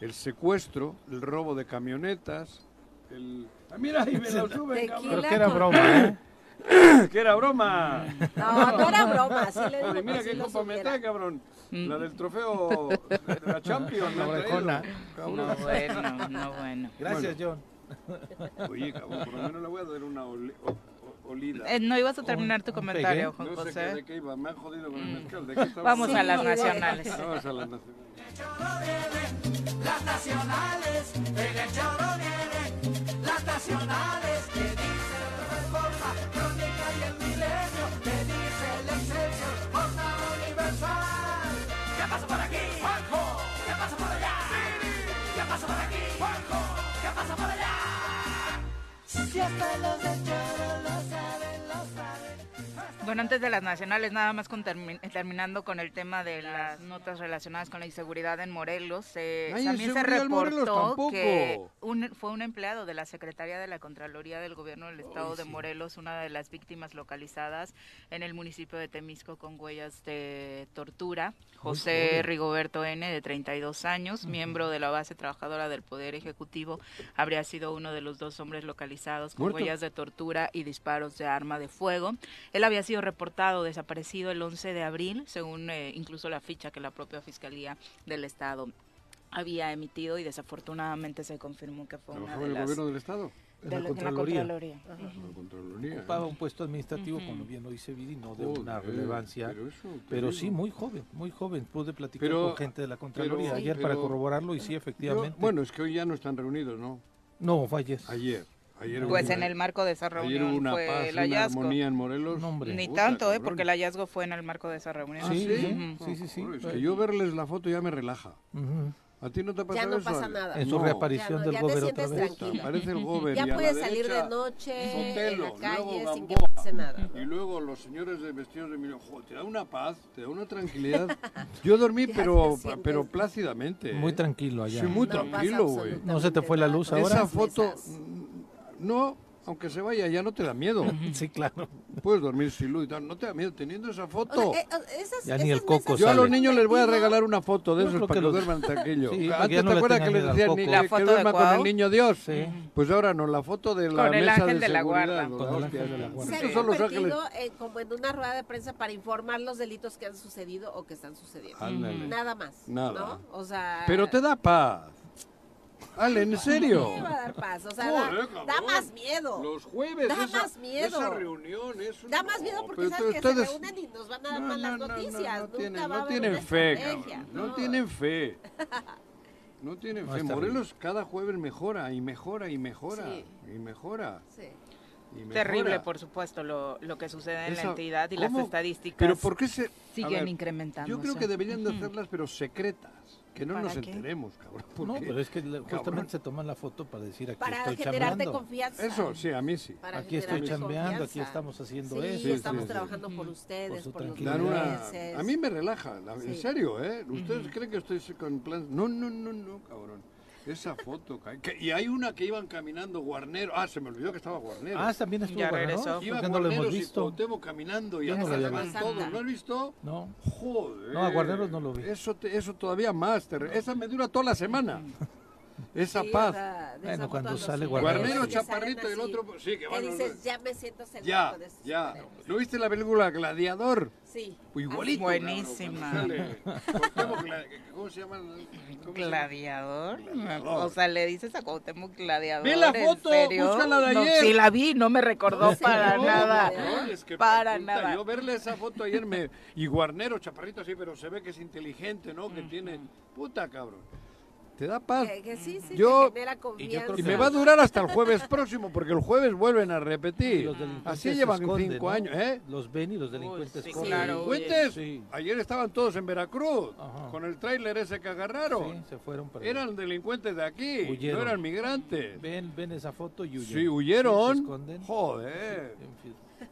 El secuestro, el robo de camionetas, el... Ah, mira, ahí me lo suben, Creo que era broma, ¿eh? que era broma. No, no era broma. Sí le digo mira qué copa me trae, cabrón. La del trofeo de la Champions. La orejona. No, bueno, no, bueno. Gracias, John. Oye, cabrón, por lo menos le voy a dar una olida. Eh, no ibas a terminar tu comentario, Juan no José. Sé de qué iba, me han jodido con el mezcal. ¿De qué Vamos a las nacionales. Vamos a las nacionales. Las nacionales, el choro vienen, las nacionales, que dice Reforma, Crónica y el Milenio, que dice el Excelsior, Jornada Universal. ¿Qué pasa por aquí? Juanjo, ¿qué pasa por allá? ¿Qué pasa por aquí? Juanjo, ¿qué pasa por allá? Si hasta los de choro Bueno, antes de las nacionales, nada más con terminando con el tema de las notas relacionadas con la inseguridad en Morelos, eh, también se reportó que fue un empleado de la Secretaría de la Contraloría del Gobierno del Estado de Morelos, una de las víctimas localizadas en el municipio de Temisco con huellas de tortura. José Rigoberto N., de 32 años, miembro de la base trabajadora del Poder Ejecutivo, habría sido uno de los dos hombres localizados con huellas de tortura y disparos de arma de fuego. Él había sido reportado desaparecido el 11 de abril, según eh, incluso la ficha que la propia Fiscalía del Estado había emitido y desafortunadamente se confirmó que fue una de el gobierno del Estado? De, la, Contraloría. Ocupaba un puesto administrativo, como bien lo dice Vidi, no de una relevancia. Pero, sí, muy joven, muy joven. Pude platicar con gente de la Contraloría ayer para corroborarlo y sí, efectivamente. bueno, es que hoy ya no están reunidos, ¿no? No, fue ayer. Ayer pues en el marco de esa reunión una fue paz, el hallazgo. Una armonía en Morelos. Ni tanto, ¿eh? Porque el hallazgo fue en el marco de esa reunión. ¿Ah, sí, sí, sí, sí, Es que yo verles la foto ya me relaja. ¿A ti no te pasa Ya no eso? pasa nada. En su reaparición del gobierno otra vez. Aparece el gobierno. Ya puedes salir de noche en la calle sin que pase nada. Y luego los señores de vestidos de millo, te da una paz, te da una tranquilidad. Yo dormí, pero pero plácidamente. Muy ¿eh? tranquilo allá. Sí, muy tranquilo, güey. No se te fue la luz ahora. Esa foto, no, aunque se vaya, ya no te da miedo. sí, claro. Puedes dormir sin luz y tal, no te da miedo teniendo esa foto. Eh, esas, ya ni el coco Yo a los niños les voy a regalar una foto de esos para que, duerman tranquilo. Sí, Antes te acuerdas que les decían ni, la que duerma con el niño Dios. Sí. Pues ahora no, la foto de la con mesa el ángel de, de la guarda. Con el ángel de la guarda. Se han convertido en, como en una rueda de prensa para informar los delitos que han sucedido o que están sucediendo. Nada más. Nada. ¿no? O sea, Pero te da paz. Ale, ¿en serio? va a dar paz? O sea, da, más miedo. Los jueves. Da esa, más miedo. Esa reunión es Da más miedo porque sabes que se reúnen y nos van a dar malas noticias. No, tienen, no tienen fe, cabrón. No. tienen fe. No tienen fe. Morelos cada jueves mejora y mejora y mejora y mejora. Sí. Terrible, por supuesto, lo, lo que sucede en la entidad y las estadísticas ¿Pero por qué se, siguen incrementando. Yo creo que deberían de hacerlas, pero secretas. Que no nos enteremos, cabrón. No, pero es que justamente se toman la foto para decir aquí para estoy generarte confianza. Eso, sí, a mí sí. aquí estoy chambeando, aquí estamos haciendo sí, eso. estamos trabajando por ustedes, por, los A mí me relaja, en serio, ¿eh? ¿Ustedes creen que estoy con plan? No, no, no, no, cabrón. Esa foto, y hay una que iban caminando Guarnero. Ah, se me olvidó que estaba Guarnero. Ah, también estuvo ya regresó. Iba no lo hemos visto. Y caminando y Yo no lo todo. ¿No has visto? No. Joder. No, a Guarneros no lo vi. Eso, eso todavía más. esa me dura toda la semana. Esa paz. bueno, cuando sale Guarnero. Guarnero, Chaparrito y el otro. Sí, que bueno. dices, ya me siento Ya, ya. ¿No viste la película Gladiador? Sí. Igualito. Buenísima. ¿Cómo se llama? ¿Gladiador? O sea, le dices a Cuauhtémoc Gladiador. Ve la foto, búscala de ayer. sí la vi, no me recordó para nada. para nada. Yo verle esa foto ayer me... Y Guarnero, chaparrito así, pero se ve que es inteligente, ¿no? Que tiene... Puta, cabrón. Te da paz. Que, sí, sí, yo, genera confianza. Y, me va a durar hasta el jueves próximo, porque el jueves vuelven a repetir. Así llevan cinco años, ¿eh? Los ven y los delincuentes sí, Claro, ¿Delincuentes? Ayer estaban todos en Veracruz, con el tráiler ese que agarraron. se fueron para Eran delincuentes de aquí, no eran migrantes. Ven, ven esa foto y huyen. Sí, huyeron. Joder.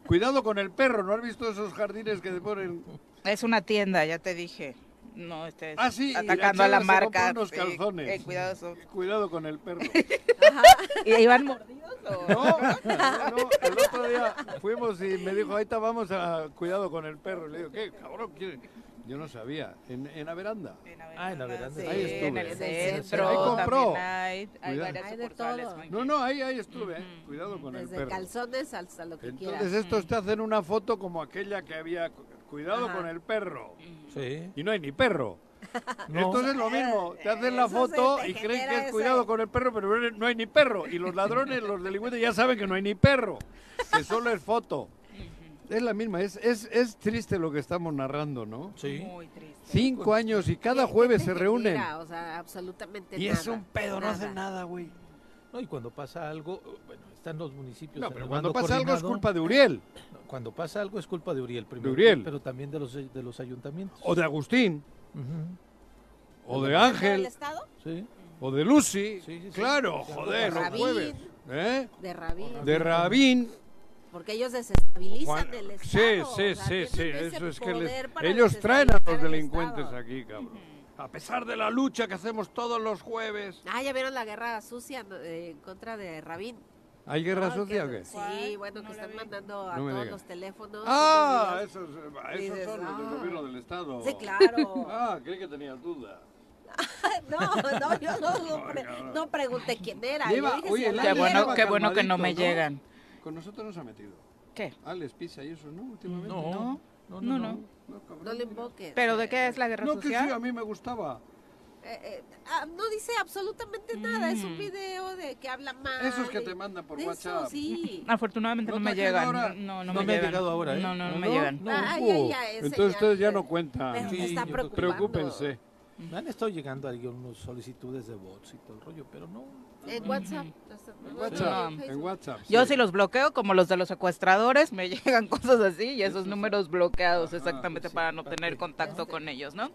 Cuidado con el perro, ¿no has visto esos jardines que te ponen? Es una tienda, ya te dije no estés ah, atacando a la marca. Unos calzones. Eh, cuidado, cuidado con el perro. ¿Y iban mordidos? O? No, no, el otro día fuimos y me dijo, ahí está, vamos a cuidado con el perro. Le digo, ¿qué, cabrón? Yo no sabía. ¿En, en la veranda? ah, en la veranda. Sí, ahí estuve. En el centro. Ahí compró. Hay, hay, hay de todo. No, no, ahí, ahí estuve. ¿eh? Cuidado con el perro. Desde calzones hasta lo que Entonces Entonces estos te hacen una foto como aquella que había... Cuidado con el perro. Sí. Y no hay ni perro. Entonces es lo mismo, te hacen la foto y creen que es cuidado con el perro, pero no hay ni perro. Y los ladrones, los delincuentes ya saben que no hay ni perro, que solo es foto. Es la misma, es, es, es triste lo que estamos narrando, ¿no? Sí. Muy triste. Cinco años y cada jueves se reúnen. o sea, absolutamente y es un pedo, no hacen nada, güey. No, y cuando pasa algo, bueno, están los municipios. No, pero cuando pasa algo es culpa de Uriel. Cuando pasa algo es culpa de Uriel, primero. De Uriel. Pero también de los, de los ayuntamientos. O de Agustín. O de Ángel. Estado? Sí. O de Lucy. claro, joder, los jueves. ¿Eh? De Rabín. De Rabín. Porque ellos desestabilizan el Estado. Sí, sí, sí, sí. Eso es que ellos traen a los delincuentes aquí, cabrón. A pesar de la lucha que hacemos todos los jueves. Ah, ya vieron la guerra sucia eh, en contra de Rabín. ¿Hay guerra sucia o qué? Sí, bueno, que están mandando a todos los teléfonos. Ah, esos, esos son los del gobierno del Estado. Sí, claro. ah, creí que tenías duda. no, no, yo no, no, pregunté quién era. Lleva, oye, qué bueno, qué bueno que no me llegan. Con nosotros nos ha metido. ¿Qué? Alex Pisa y eso, ¿no? Últimamente. No, no, no. no, no le invoques. ¿Pero de qué es la guerra social? No, que sí, a mí me gustaba. Eh, eh, ah, no dice absolutamente nada, es un mm. video de que habla mal. Esos que te mandan por WhatsApp. sí. Afortunadamente no, me llegan. no, no, me, me ha llegado ahora, ¿eh? No, no, no, me llegan. Ah, ya, ya, Entonces ustedes ya no cuentan. Pero sí, está Preocúpense. Me han estado llegando algunas solicitudes de bots y todo el rollo, pero no. En WhatsApp. En WhatsApp, en WhatsApp. Yo sí los bloqueo, como los de los secuestradores, me llegan cosas así y esos números bloqueados exactamente para no tener contacto con ellos, ¿no?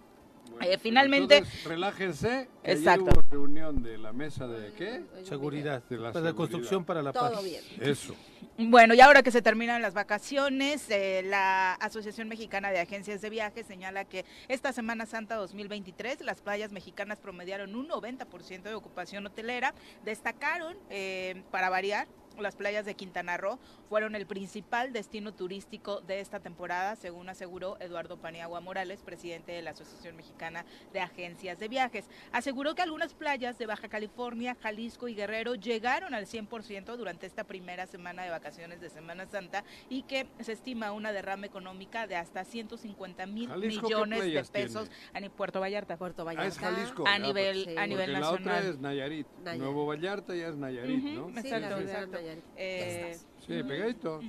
Eh, finalmente. relájense. exacto. Hubo reunión de la mesa de qué? Seguridad. De la, de construcción para la Todo Bien. Eso. Bueno, y ahora que se terminan las vacaciones, eh, la Asociación Mexicana de Agencias de Viajes señala que esta Semana Santa 2023 las playas mexicanas promediaron un 90% de ocupación hotelera. Destacaron, eh, para variar, las playas de Quintana Roo fueron el principal destino turístico de esta temporada, según aseguró Eduardo Paniagua Morales, presidente de la Asociación Mexicana de Agencias de Viajes. Aseguró que algunas playas de Baja California, Jalisco y Guerrero llegaron al 100% durante esta primera semana de vacaciones de Semana Santa y que se estima una derrama económica de hasta 150 mil millones de pesos en Puerto Vallarta. Puerto Vallarta. Ah, es Jalisco. A nivel, a nivel nacional. La otra es Nayarit. Nuevo Vallarta ya es Nayarit, ¿no? Exacto, exacto. Eh, sí, pegadito.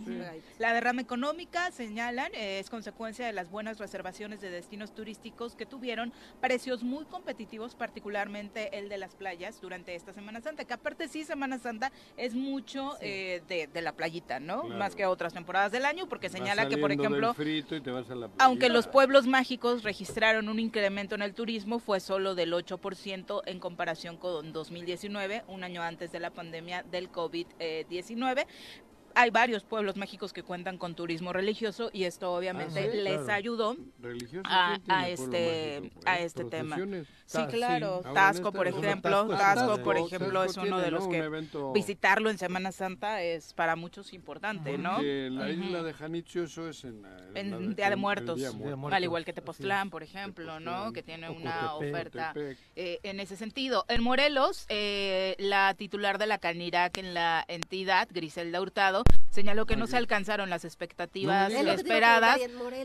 La derrama económica, señalan, eh, es consecuencia de las buenas reservaciones de destinos turísticos que tuvieron precios muy competitivos, particularmente el de las playas durante esta Semana Santa, que aparte sí, Semana Santa es mucho eh, de, la playita, ¿no? Más que otras temporadas del año, porque señala que, por ejemplo, aunque los pueblos mágicos registraron un incremento en el turismo, fue solo del 8% en comparación con 2019, un año antes de la pandemia del COVID-19 hay varios pueblos mágicos que cuentan con turismo religioso y esto obviamente ah, les ayudó a, este a este tema. Sí, claro. Tasco, por ejemplo, Tasco, por ejemplo, es uno de los que visitarlo en Semana Santa es para muchos importante, ¿no? la isla de Janitzio eso es en, en Día de Muertos, al igual que Tepoztlán, por ejemplo, ¿no? Que tiene una oferta eh, en ese sentido. En Morelos, eh, la titular de la Canirac en la entidad, Griselda Hurtado, señaló que no se alcanzaron las expectativas esperadas,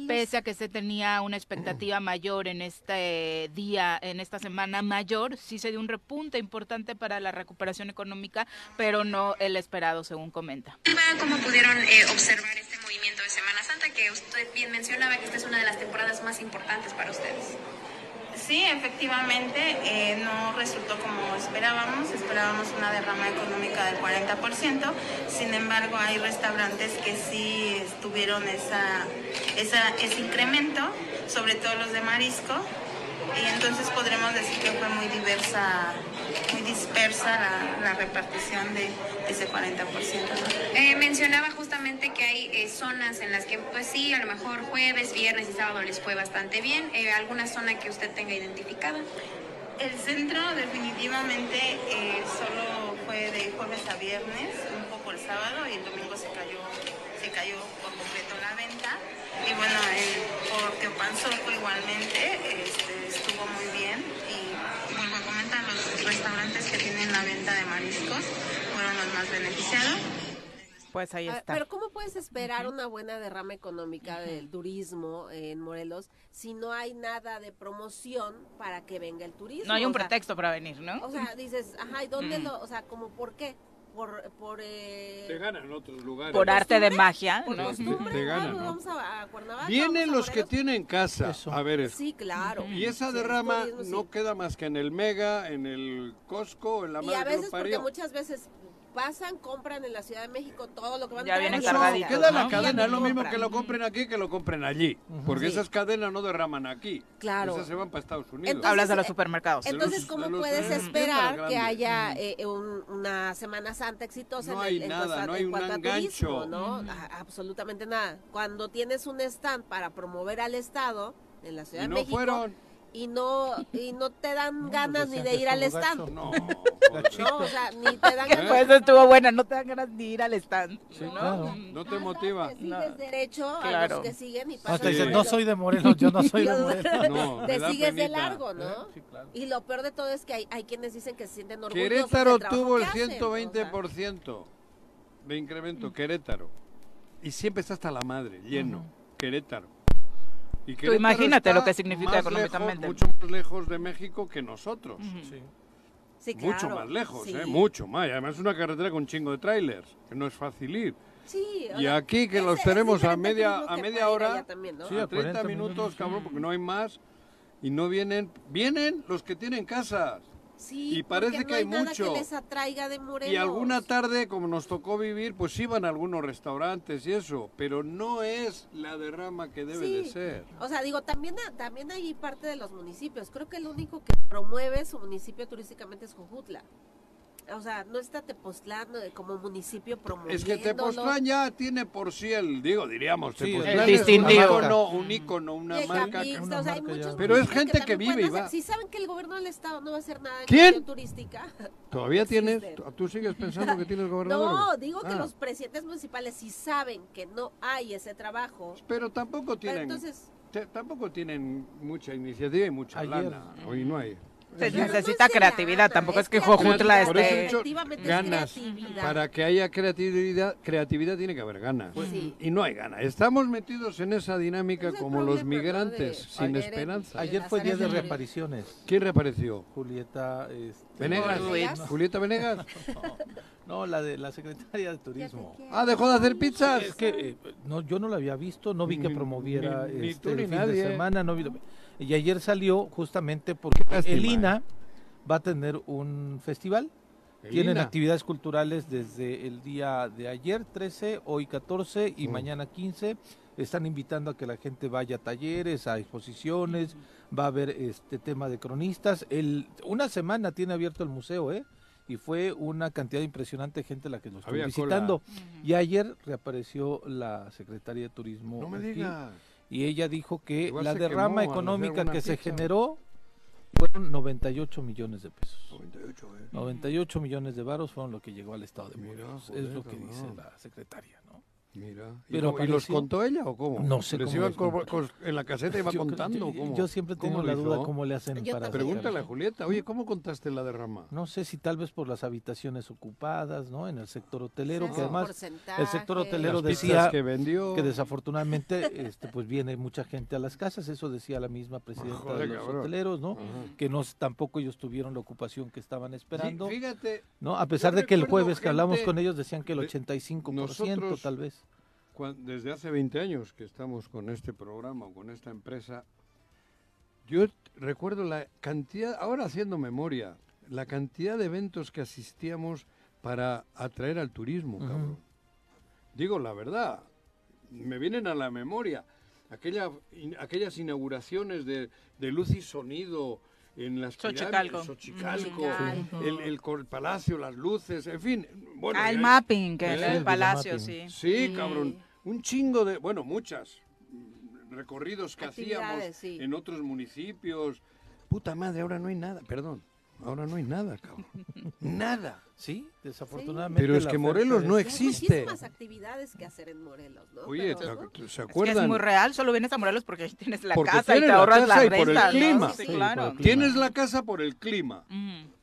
pese a que se tenía una expectativa mayor en este día, en esta semana mayor, sí se dio un repunte importante para la recuperación económica, pero no el esperado, según comenta. ¿Cómo pudieron eh, observar este movimiento de Semana Santa que usted bien mencionaba que esta es una de las temporadas más importantes para ustedes? Sí, efectivamente, eh, no resultó como esperábamos, esperábamos una derrama económica del 40%, sin embargo hay restaurantes que sí tuvieron esa, ese incremento, sobre todo los de marisco, y entonces podremos decir que fue muy diversa, muy dispersa la, repartición de ese 40%. Eh, mencionaba justamente que hay eh, zonas en las que, pues sí, a lo mejor jueves, viernes y sábado les fue bastante bien. Eh, ¿Alguna zona que usted tenga identificada? El centro definitivamente solo fue de jueves a viernes, un poco el sábado y el domingo se cayó, se cayó por completo la venta. Y bueno, el, por Teopanzoco igualmente este, muy bien. Y vuelvo a comentar, los restaurantes que tienen la venta de mariscos fueron los más beneficiados. Pues ahí está. Pero ¿cómo puedes esperar una buena derrama económica del turismo en Morelos si no hay nada de promoción para que venga el turismo? No hay un pretexto para venir, ¿no? O sea, dices, ajá, ¿y dónde lo, o sea, como por qué? Por, por eh, te ganan en otros lugares. Por arte de magia, ¿no? Te ganan. Vamos a, Cuernavaca, Vienen los que tienen casa a ver eso. Sí, claro. Y esa derrama no queda más que en el Mega, en el Costco, en la Y a veces porque muchas veces pasan, compran en la Ciudad de México todo lo que van ya viene cargadito. Queda la cadena, es lo mismo que lo compren aquí que lo compren allí. Porque esas cadenas no derraman aquí. Claro. Esas se van para Estados Unidos. Hablas de los supermercados. Entonces, ¿cómo puedes esperar que haya eh, una Semana Santa exitosa no hay en, nada, no hay un turismo, ¿no? Absolutamente nada. Cuando tienes un stand para promover al Estado en la Ciudad de México. Fueron y no y no te dan pues ganas ni de ir al stand. No, no, o sea, ni te dan ganas. Pues estuvo buena, no te dan ganas ni ir al stand. ¿no? no te motiva. sigues derecho a los que siguen y pasan. no soy de Morelos, yo no soy de Morelos. No, te sigues de largo, ¿no? Y lo peor de todo es que hay, hay quienes dicen que se sienten orgullosos Querétaro tuvo el 120% de incremento, Querétaro. Y siempre está hasta la madre, lleno. Querétaro. Tú imagínate lo que significa económicamente. mucho más lejos de México que nosotros. sí. mucho más lejos, ¿eh? mucho más. además es una carretera con un chingo de trailers, que no es fácil ir. Sí, y aquí que los tenemos a media a media hora, a 30 minutos, cabrón, porque no hay más y no vienen, vienen los que tienen casas. Sí, y parece que hay, mucho. Que les atraiga de Y alguna tarde, como nos tocó vivir, pues iban a algunos restaurantes y eso, pero no es la derrama que debe de ser. O sea, digo, también, también hay parte de los municipios. Creo que el único que promueve su municipio turísticamente es Jujutla o sea, no está Tepoztlán como municipio promoviendo. Es que Tepoztlán ya tiene por sí el, digo, diríamos, sí, Tepoztlán es un icono, un icono, una marca. o sea, hay muchos pero es gente que, vive y va. Si saben que el gobierno del estado no va a hacer nada en turística. ¿Todavía tienes? ¿Tú sigues pensando que tiene el gobernador? No, digo que ah. los presidentes municipales si saben que no hay ese trabajo. Pero tampoco tienen... entonces, tampoco tienen mucha iniciativa y mucha lana. Hoy no hay. Se necesita creatividad, tampoco es que Jojutla esté... Ganas. Para que haya creatividad, creatividad tiene que haber ganas. Pues y no hay ganas. Estamos metidos en esa dinámica como los migrantes, sin esperanza. Ayer fue día de reapariciones. ¿Quién reapareció? Julieta... Este, ¿Venegas? ¿Julieta Venegas? No, la de la secretaria de turismo. Ah, dejó de hacer pizzas. Es que eh, no, yo no la había visto, no vi que promoviera este, fin de semana, no vi. Y ayer salió justamente porque el INA va a tener un festival. Tienen actividades culturales desde el día de ayer 13, hoy 14 y mm. mañana 15. Están invitando a que la gente vaya a talleres, a exposiciones, va a haber este tema de cronistas. El, una semana tiene abierto el museo, ¿eh? Y fue una cantidad impresionante de gente la que nos estuvo visitando. Y ayer reapareció la secretaria de Turismo. No me digas y ella dijo que la derrama económica que se generó fueron 98 millones de pesos. 98, eh. 98 millones de varos fueron lo que llegó al Estado de Morelos. es lo que dice la secretaria. Mira, Pero, ¿y, los contó ella o cómo? No sé ¿Les iba en la caseta iba contando? Yo, yo siempre tengo la duda cómo le hacen para... Pregúntale a Julieta, oye, ¿cómo contaste la derrama? No sé si tal vez por las habitaciones ocupadas, ¿no? En el sector hotelero, que además el sector hotelero decía que, vendió. que desafortunadamente este, pues viene mucha gente a las casas, eso decía la misma presidenta de los hoteleros, ¿no? Que no tampoco ellos tuvieron la ocupación que estaban esperando. fíjate. ¿no? A pesar de que el jueves que hablamos con ellos decían que el 85% tal vez desde hace 20 años que estamos con este programa o con esta empresa, Yo recuerdo la cantidad, ahora haciendo memoria, la cantidad de eventos que asistíamos para atraer al turismo, cabrón. Digo la verdad, me vienen a la memoria aquella, aquellas inauguraciones de, de luz y sonido en las Xochicalco. Xochicalco, el, el, palacio, las luces, en fin. Bueno, ah, el mapping, que el, palacio, sí. Sí, cabrón. Un chingo de, bueno, muchas recorridos que hacíamos en otros municipios. Puta madre, ahora no hay nada, perdón. Ahora no hay nada, cabrón. nada. Sí, desafortunadamente. Pero es que Morelos no existe. Hay muchísimas actividades que hacer en Morelos, ¿no? Oye, ¿se acuerdan? Es, que es muy real, solo vienes a Morelos porque ahí tienes la casa y te ahorras la, por el clima. Sí, claro. Tienes la casa por el clima.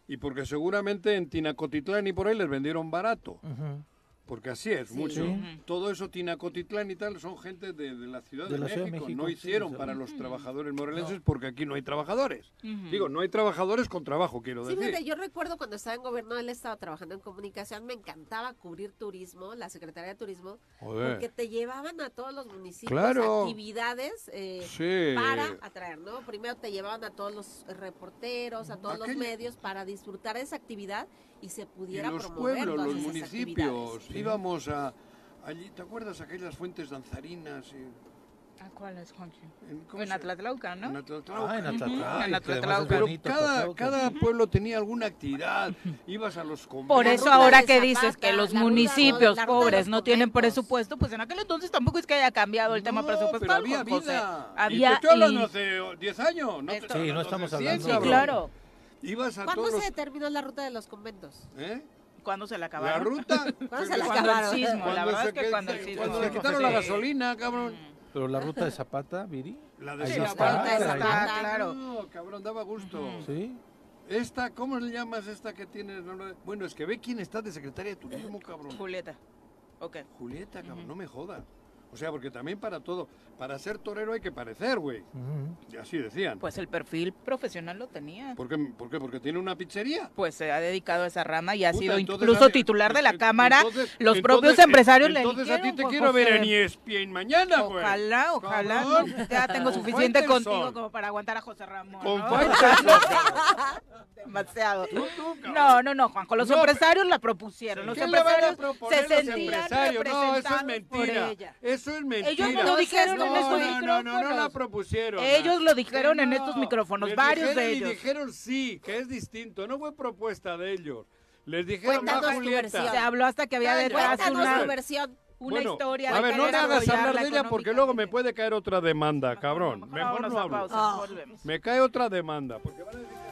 Y porque seguramente en Tinacotitlán y por ahí les vendieron barato. Porque así es, mucho. Todo eso, Tinacotitlán y tal, son gente de, la, Ciudad de, México. No hicieron para los trabajadores morelenses porque aquí no hay trabajadores. Digo, no hay trabajadores con trabajo, quiero decir. yo recuerdo cuando estaba en gobierno del Estado trabajando en comunicación, me encantaba cubrir turismo, la Secretaría de Turismo, porque te llevaban a todos los municipios actividades eh, para atraer, ¿no? Primero te llevaban a todos los reporteros, a todos los medios para disfrutar de esa actividad y se pudiera los pueblos, los municipios, íbamos a allí, ¿te acuerdas aquellas fuentes danzarinas? Y... ¿A cuáles, Juancho? En, en Atlatlauca, ¿no? En Atlatlauca. Ah, en Atlatlauca. En Atlatlauca. Pero cada, cada pueblo tenía alguna actividad. Ibas a los conventos. Por eso ahora que dices que los municipios pobres no tienen presupuesto, pues en aquel entonces tampoco es que haya cambiado el tema presupuestal. pero había vida. Había, y te estoy hablando hace 10 años. No sí, no estamos hablando. Sí, claro. ¿Cuándo se terminó la ruta de los conventos? ¿Eh? ¿Cuándo se la acabaron? ¿La ruta? ¿Cuándo se la acabaron? El sismo, la verdad es que cuando el sismo. Cuando le quitaron la gasolina, cabrón. Mm. Pero la ruta de Zapata, Viri. La de Zapata, de Zapata, claro. No, cabrón, daba gusto. Sí. Esta, ¿cómo le llamas esta que tienes? Bueno, es que ve quién está de secretaria de turismo, cabrón. Julieta. Ok. Julieta, cabrón, no me jodas. O sea, porque también para todo, para ser torero hay que parecer, güey. Y así decían. Pues el perfil profesional lo tenía. ¿Por qué? ¿Por qué? ¿Porque tiene una pizzería? Pues se ha dedicado a esa rama y ha sido incluso titular de la Cámara. Los propios empresarios le Entonces a ti te quiero ver en ESPN mañana, güey. Ojalá, ojalá. ya tengo suficiente contigo como para aguantar a José Ramón. Con ¿no? Demasiado. no, no, no, Juanjo. Los empresarios la propusieron. Los empresarios se sentían No, eso es mentira. Eso es mentira. Ellos lo dijeron en estos no, micrófonos. No, no, no la propusieron. Ellos lo dijeron en estos micrófonos, varios de ellos. Y dijeron sí, que es distinto. No fue propuesta de ellos. Les dijeron Cuéntanos a Julieta. Se habló hasta que había detrás una... tu versión una historia a ver, no me hagas hablar de ella porque luego me puede caer otra demanda, cabrón. Mejor no hablo. Me cae otra demanda. Porque van a decir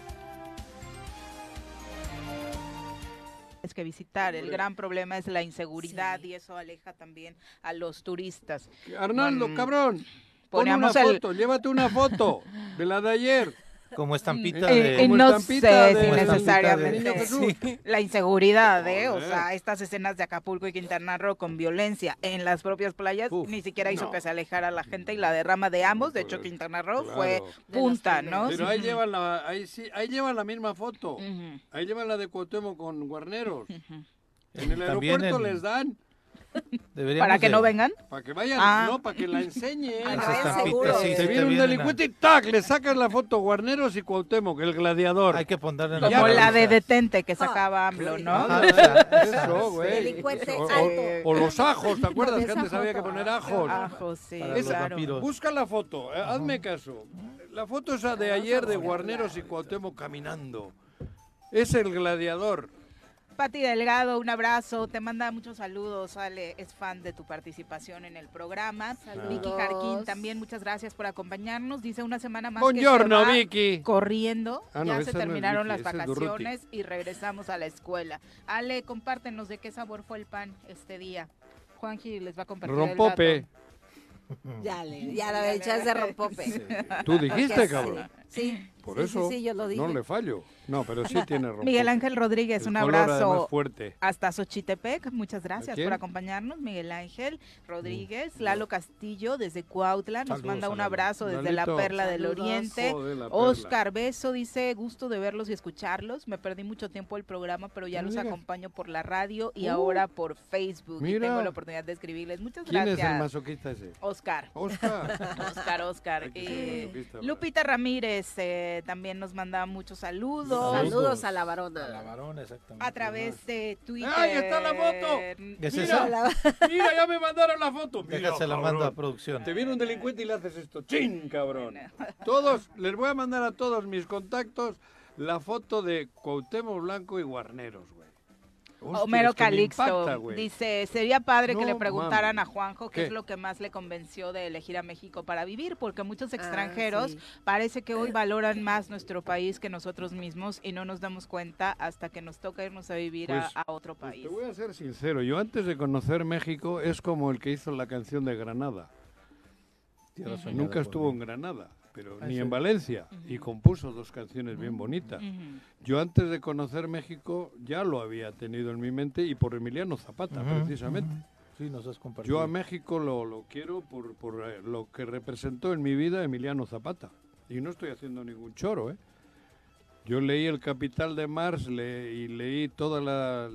es que visitar. El gran problema es la inseguridad y eso aleja también a los turistas. Arnaldo, cabrón, pon una foto, llévate una foto de la de ayer. Como estampita de... Eh, no sé si necesariamente la inseguridad, ¿eh? O sea, estas escenas de Acapulco y Quintana Roo con violencia en las propias playas ni siquiera hizo que se alejara la gente y la derrama de ambos. De hecho, Quintana Roo fue punta, ¿no? Pero ahí llevan la, ahí, sí, ahí llevan la misma foto. Ahí llevan la de Cuauhtémoc con Guarneros. En el aeropuerto les dan ¿Para que no vengan? Para que vayan, ah. no, para que la enseñen. Sí, se viene un delincuente y ¡tac! Le sacas la foto Guarneros y Cuauhtémoc, el gladiador. Hay que ponerle Como la de detente que sacaba AMLO, ¿no? Ah, eso, güey. Delincuente o, los ajos, ¿te acuerdas que antes había que poner ajos? Ajos, sí, claro. Busca la foto, eh, hazme caso. La foto esa de ayer de Guarneros y Cuauhtémoc caminando. Es el gladiador. Pati Delgado, un abrazo, te manda muchos saludos, Ale, es fan de tu participación en el programa. Vicky Jarquín, también muchas gracias por acompañarnos. Dice una semana más Buongiorno, Vicky. corriendo, ah, ya se terminaron las vacaciones y regresamos a la escuela. Ale, compártenos de qué sabor fue el pan este día. Juanji les va a compartir Rompope. el Ya, le, ya la echas de rompope. Tú dijiste, cabrón. Sí. Por eso no le fallo. No, pero sí tiene razón. Miguel Ángel Rodríguez, un abrazo fuerte. hasta Xochitepec. Muchas gracias por acompañarnos, Miguel Ángel Rodríguez. Mm. Lalo Castillo desde Cuautla nos manda un abrazo desde la Perla del Oriente. Oscar Beso dice, gusto de verlos y escucharlos. Me perdí mucho tiempo el programa, pero ya los acompaño por la radio y uh. ahora por Facebook. Y tengo la oportunidad de escribirles. Muchas gracias. ¿Quién es el masoquista ese? Oscar. Oscar. Oscar, Oscar. Eh, Lupita Ramírez eh, también nos manda muchos saludos. Saludos a la varona. A la varona, exactamente. A través de Twitter. ¡Ahí está la foto! ¿Es mira, mira, ya me mandaron la foto. Mira, se la mando a producción. Te viene un delincuente y le haces esto. ¡Chin, cabrón! Todos, les voy a mandar a todos mis contactos la foto de Cuauhtémoc Blanco y Guarneros, Homero Calixto dice, sería padre que le preguntaran a Juanjo qué, es lo que más le convenció de elegir a México para vivir, porque muchos ah, extranjeros parece que hoy valoran más nuestro país que nosotros mismos y no nos damos cuenta hasta que nos toca irnos a vivir a, pues, otro pues, país. te voy a ser sincero, yo antes de conocer México es como el que hizo la canción de Granada. Nunca estuvo en Granada pero ni en Valencia, y compuso dos canciones bien bonitas. Yo antes de conocer México ya lo había tenido en mi mente y por Emiliano Zapata, precisamente. Sí, nos has compartido. Yo a México lo, lo quiero por, por eh, lo que representó en mi vida Emiliano Zapata. Y no estoy haciendo ningún choro, ¿eh? Yo leí El Capital de Mars y leí toda la,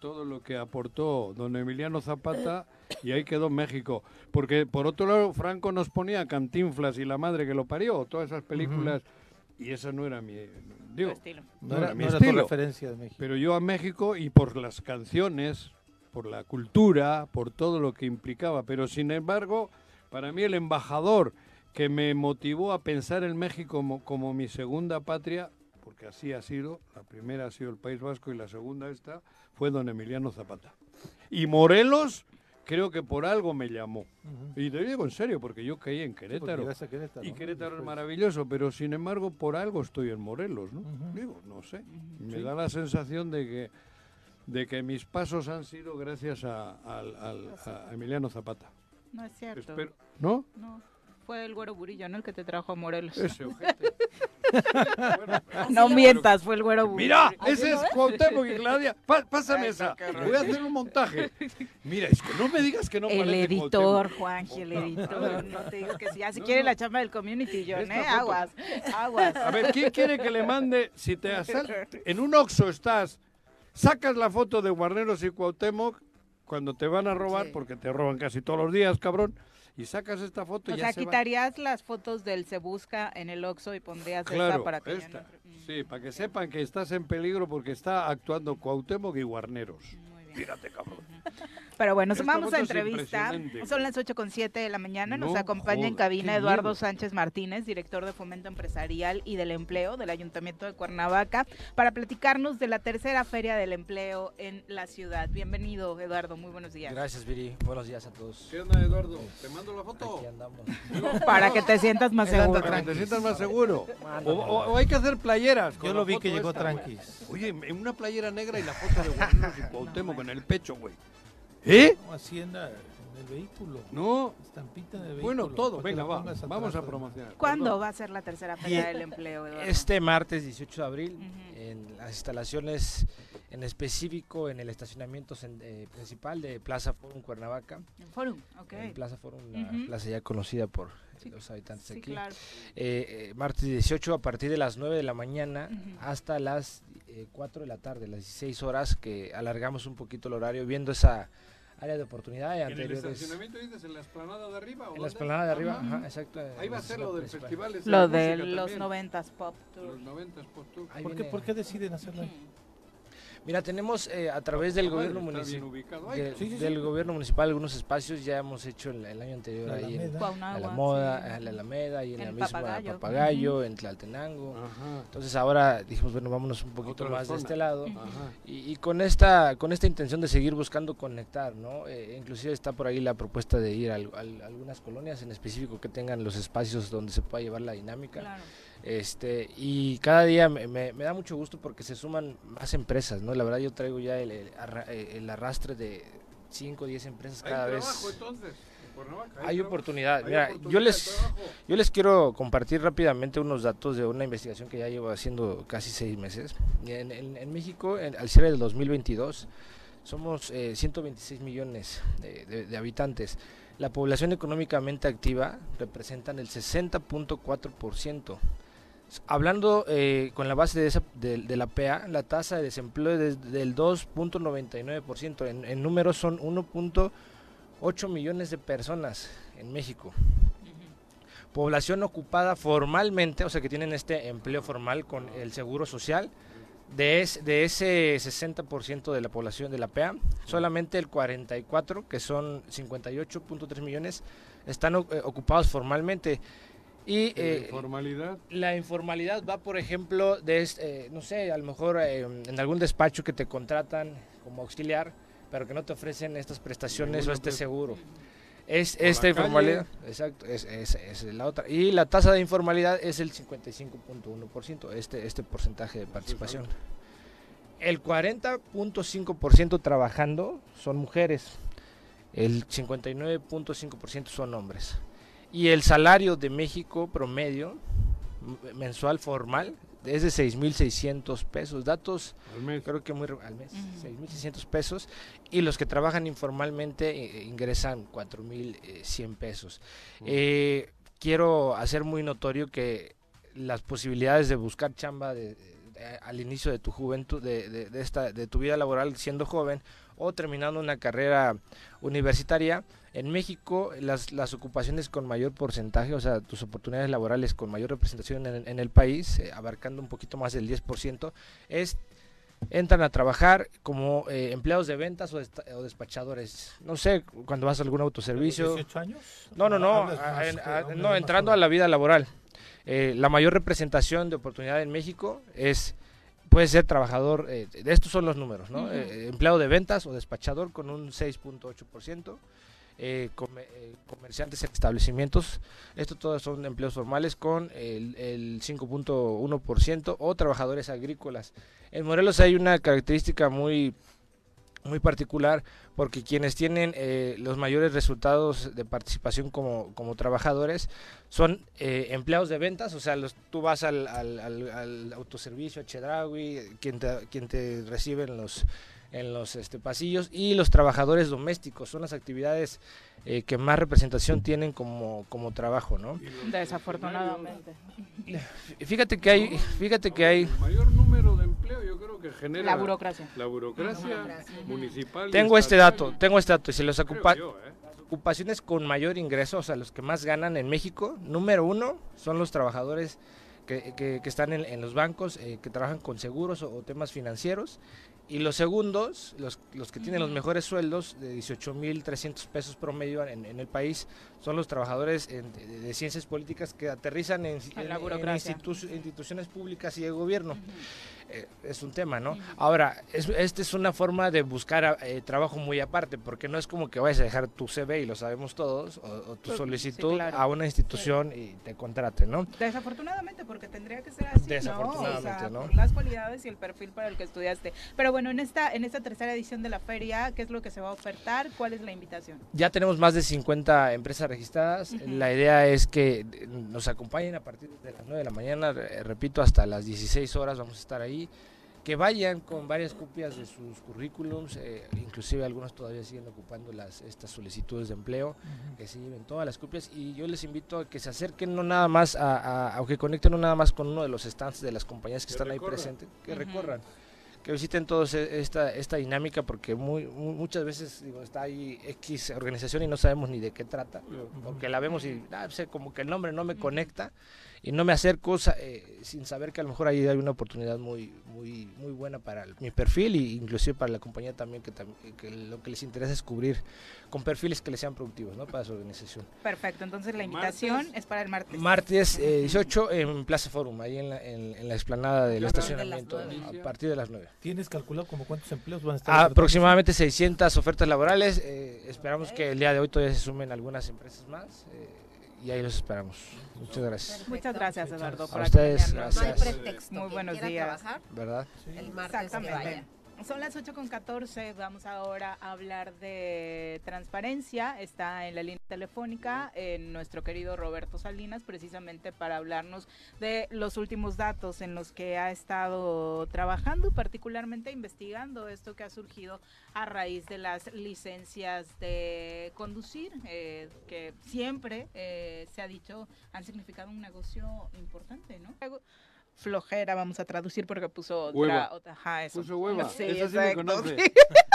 todo lo que aportó don Emiliano Zapata y ahí quedó México. Porque por otro lado, Franco nos ponía Cantinflas y La Madre que lo parió, todas esas películas, y esa no era mi, digo, estilo. No, era, mi estilo. referencia de México. Pero yo a México y por las canciones, por la cultura, por todo lo que implicaba. Pero sin embargo, para mí el embajador que me motivó a pensar en México como, como mi segunda patria porque así ha sido, la primera ha sido el País Vasco y la segunda esta fue don Emiliano Zapata. Y Morelos creo que por algo me llamó. Y te digo en serio, porque yo caí en Querétaro. y Querétaro es maravilloso, pero sin embargo por algo estoy en Morelos, ¿no? Digo, no sé. Me da la sensación de que de que mis pasos han sido gracias a, Emiliano Zapata. No es cierto. ¿No? No fue el güero Burillo, ¿no? El que te trajo a Morelos. Ese ojete. no mientas, fue el güero. Mira, ese es Cuauhtémoc y Claudia. pásame esa. Voy a hacer un montaje. Mira, es que no me digas que no El editor, Juanji, el editor. No te digo que sí. Ya si quiere la chamba del community, John, ¿eh? Aguas, aguas. A ver, ¿quién quiere que le mande? Si te en un Oxxo estás, sacas la foto de Guarneros y Cuauhtémoc cuando te van a robar, porque te roban casi todos los días, cabrón y sacas esta foto y ya sea, quitarías las fotos del Se Busca en el Oxxo y pondrías esta para que esta. Sí, para que sepan que estás en peligro porque está actuando Cuauhtémoc y Guarneros. Mírate, cabrón. Pero bueno, vamos a entrevista. Son las 8 con 7 de la mañana. Nos acompaña en cabina Eduardo Sánchez Martínez, director de Fomento Empresarial y del Empleo del Ayuntamiento de Cuernavaca, para platicarnos de la tercera Feria del Empleo en la ciudad. Bienvenido, Eduardo. Muy buenos días. Gracias, Viri. Buenos días a todos. ¿Qué onda, Eduardo? ¿Te mando la foto? Aquí andamos. para que te sientas más seguro. Para que te sientas más seguro. O, hay que hacer playeras. Yo lo vi que llegó tranquis. Oye, en una playera negra y la foto de Guarneros y Cuauhtémoc en el pecho, güey. ¿Eh? Hacienda en el vehículo. No. Estampita de vehículo. Bueno, todo. Venga, va. Vamos a promocionar. ¿Cuándo va a ser la tercera feria del empleo, Eduardo? Este martes 18 de abril, en las instalaciones, en específico en el estacionamiento eh, principal de Plaza Forum Cuernavaca. En Forum, ok. En Plaza Forum, la plaza ya conocida por los habitantes sí, aquí. Claro. Eh, eh, martes 18 a partir de las 9 de la mañana hasta las 4 de la tarde, las 16 horas, que alargamos un poquito el horario viendo esa área de oportunidad. ¿En el estacionamiento dices en la esplanada de arriba? en la esplanada de arriba, ajá, exacto. Ahí va a ser lo del festival. Lo de los 90 Pop Tour. Los 90 Pop Tour. ¿Por qué, ¿Por qué deciden hacerlo ahí? Mira, tenemos eh, a través del gobierno municipal del gobierno municipal algunos espacios ya hemos hecho el, año anterior ahí en, la moda, en la Alameda y en, el, mismo Papagayo, en Tlaltenango. Entonces ahora dijimos bueno vámonos un poquito más de este lado. Y, con esta con esta intención de seguir buscando conectar, ¿no? Eh, inclusive está por ahí la propuesta de ir a, algunas colonias en específico que tengan los espacios donde se pueda llevar la dinámica. Claro. Este, y cada día me, da mucho gusto porque se suman más empresas, ¿no? La verdad yo traigo ya el, el, arrastre de 5 o 10 empresas cada vez. entonces? hay, oportunidad. Mira, yo les yo les quiero compartir rápidamente unos datos de una investigación que ya llevo haciendo casi seis meses. En, México, al cierre del 2022, somos 126 eh, millones de, habitantes. La población económicamente activa representan el 60.4%. Hablando eh, con la base de, de, la PA, la tasa de desempleo es del 2.99%. En, en números son 1.8 millones de personas en México. Población ocupada formalmente, o sea que tienen este empleo formal con el seguro social, de, de ese 60% de la población de la PA, solamente el 44, que son 58.3 millones, están eh, ocupados formalmente. Y ¿La eh, informalidad? La informalidad va, por ejemplo, de, eh, no sé, a lo mejor en algún despacho que te contratan como auxiliar, pero que no te ofrecen estas prestaciones o este seguro. Es esta informalidad, exacto, es, es, la otra. Y la tasa de informalidad es el 55.1%, este, este porcentaje de participación. El 40.5% trabajando son mujeres, el 59.5% son hombres. Y el salario de México promedio mensual formal es de 6.600 pesos. Datos, creo que muy al mes, 6.600 pesos. Y los que trabajan informalmente eh, ingresan 4.100 pesos. Eh, quiero hacer muy notorio que las posibilidades de buscar chamba de, al inicio de tu juventud, de, de, esta, de tu vida laboral siendo joven o terminando una carrera universitaria, en México, las, las ocupaciones con mayor porcentaje, o sea, tus oportunidades laborales con mayor representación en, el país, eh, abarcando un poquito más del 10%, es entran a trabajar como eh, empleados de ventas o, despachadores. No sé, cuando vas a algún autoservicio. ¿18 años? No, no, no, no, entrando a la vida laboral. Eh, la mayor representación de oportunidad en México es puede ser trabajador, de estos son los números, ¿no? empleado de ventas o despachador con un 6.8%, eh, eh, comerciantes en establecimientos. Esto todos son empleos formales con el, el 5.1% o trabajadores agrícolas. En Morelos hay una característica muy muy particular porque quienes tienen eh, los mayores resultados de participación como, como trabajadores son eh, empleados de ventas, o sea, los, tú vas al, al, al, autoservicio, a Chedraui, quien te, quien te recibe en los, en los este, pasillos y los trabajadores domésticos son las actividades eh, que más representación tienen como, como trabajo, ¿no? Desafortunadamente. Fíjate que hay, fíjate que hay mayor número de empleo, yo creo que genera la burocracia. La burocracia, municipal. Tengo este dato, tengo este dato y se los ocupa ¿eh? ocupaciones con mayor ingreso, o sea, los que más ganan en México, número uno son los trabajadores que, que, están en, los bancos, eh, que trabajan con seguros o, temas financieros. Y los segundos, los, los que tienen los mejores sueldos, de 18.300 pesos promedio en, en, el país, son los trabajadores de, ciencias políticas que aterrizan en, instituciones públicas y de gobierno. Es un tema, ¿no? Ahora, es, esta es una forma de buscar eh, trabajo muy aparte, porque no es como que vayas a dejar tu CV, y lo sabemos todos, o, tu pues, solicitud a una institución y te contraten, ¿no? Desafortunadamente, porque tendría que ser así, Desafortunadamente, ¿no? Por las cualidades y el perfil para el que estudiaste. Pero bueno, en esta, en esta tercera edición de la feria, ¿qué es lo que se va a ofertar? ¿Cuál es la invitación? Ya tenemos más de 50 empresas registradas. La idea es que nos acompañen a partir de las 9 de la mañana, repito, hasta las 16 horas vamos a estar ahí que vayan con varias copias de sus currículums, eh, inclusive algunos todavía siguen ocupando las estas solicitudes de empleo, que se lleven todas las copias. Y yo les invito a que se acerquen no nada más a, a, que conecten no nada más con uno de los stands de las compañías que, están ahí presentes, que recorran que visiten todos e, esta, esta dinámica porque muy, muchas veces digo, está ahí X organización y no sabemos ni de qué trata, porque la vemos y ah, sé, como que el nombre no me conecta y no me acerco eh, sin saber que a lo mejor ahí hay una oportunidad muy muy muy buena para mi perfil e inclusive para la compañía también que, que, lo que les interesa es cubrir con perfiles que les sean productivos ¿no? para su organización. Perfecto, entonces la invitación es para el martes. Martes 18 eh, en Plaza Forum, ahí en la, en, la explanada del estacionamiento, a partir de las 9. ¿Tienes calculado como cuántos empleos van a estar? Aproximadamente 600 ofertas laborales, eh, esperamos que el día de hoy todavía se sumen algunas empresas más y ahí los esperamos. Muchas gracias. Muchas gracias, Eduardo, por a ustedes, gracias. No hay pretexto. Muy buenos días. ¿Verdad? El martes que vayan. Son las 8 con 14. Vamos ahora a hablar de transparencia. Está en la línea telefónica en nuestro querido Roberto Salinas, precisamente para hablarnos de los últimos datos en los que ha estado trabajando, particularmente investigando esto que ha surgido a raíz de las licencias de conducir, eh, que siempre eh, se ha dicho han significado un negocio importante, ¿no? Flojera, vamos a traducir porque puso otra, otra ajá, eso. Puso hueva, sí, esa sí me conoce.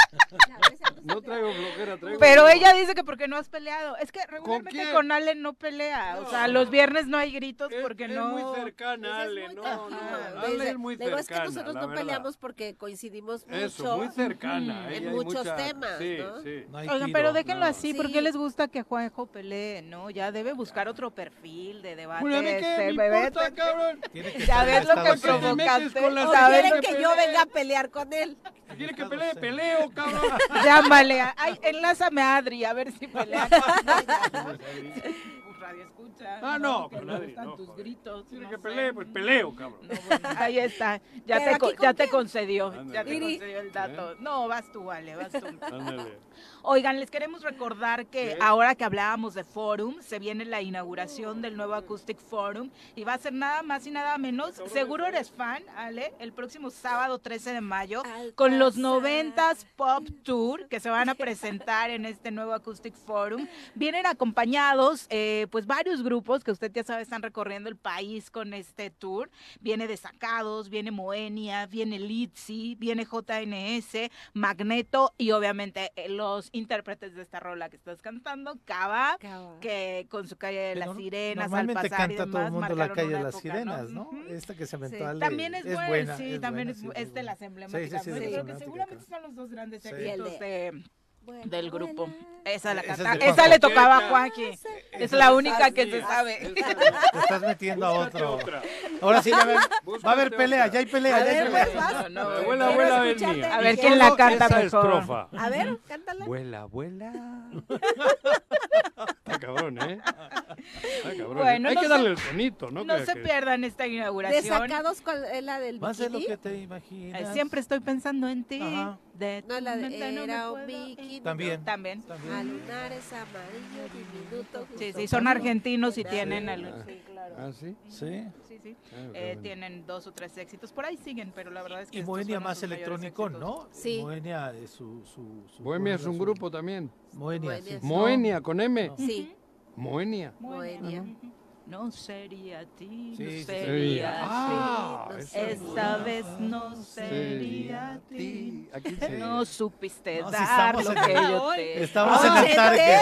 no traigo flojera, traigo Pero ella dice que porque no has peleado. Es que regularmente con, con Ale no pelea. o sea, los viernes no hay gritos porque es, no. Es muy cercana, Ale. No, no, Ale es muy cercana. es que nosotros no peleamos porque coincidimos mucho. Eso, muy cercana. en muchos temas. Sí, ¿no? sí. Pero déjenlo así. ¿Por qué les gusta que Juanjo pelee? No, ya debe buscar otro perfil de debate. Bueno, ¿qué me importa, cabrón? Ya ves lo que provocaste. O quieren que yo venga a pelear con él. ¿Quiere que pelee? Peleo, cabrón. Llámale. Ay, enlázame a Adri a ver si pelea radio escucha. Ah, no, pero no gustan tus gritos. Tiene que pelear, pues peleo, cabrón. ahí está. Ya te, ya te concedió. Ya te concedió el dato. ¿Eh? No, vas tú, vale, vas tú. Ándale. Oigan, les queremos recordar que ahora que hablábamos de Forum, se viene la inauguración del nuevo Acoustic Forum y va a ser nada más y nada menos. Seguro eres fan, Ale, el próximo sábado 13 de mayo con los 90s Pop Tour que se van a presentar en este nuevo Acoustic Forum. Vienen acompañados, eh, pues varios grupos que usted ya sabe están recorriendo el país con este tour. Viene Desacados, viene Moenia, viene Litzy, viene JNS, Magneto y obviamente eh, los intérpretes de esta rola que estás cantando, Cava, que con su calle de las sirenas, al pasar canta todo el mundo la calle de las sirenas, ¿no? Esta que se aventó También es, buena, sí, también es, es, de las emblemáticas. Sí, creo que seguramente son los dos grandes éxitos de del grupo. Esa la canta. Esa, le tocaba a Juanqui. Es la única que se sabe. Te estás metiendo a otro. Ahora sí, va a haber pelea, ya hay pelea, ya hay pelea. Vuela, vuela, A ver quién la canta mejor. A ver, cántala. Vuela, vuela. Está cabrón, ¿eh? Está cabrón. Bueno, hay que darle el tonito, ¿no? No se pierdan esta inauguración. Desacados con la del Más de lo que te imaginas. Siempre estoy pensando en ti. De no, la de era un bikini. También. También. A lunares amarillo diminuto. Sí, sí, son argentinos y tienen el... Sí, claro. ¿Ah, sí? Sí. Sí, sí. Ah, eh, tienen dos o tres éxitos. Por ahí siguen, pero la verdad es que... Y Moenia más electrónico, ¿no? Sí. Moenia es su... su, su Bohemia es un grupo también. Moenia, sí. Moenia, con M. Sí. Moenia. Moenia no sería a ti, no sería a ti. Esta vez no sería a ti. No supiste dar lo que yo te Estamos en el target.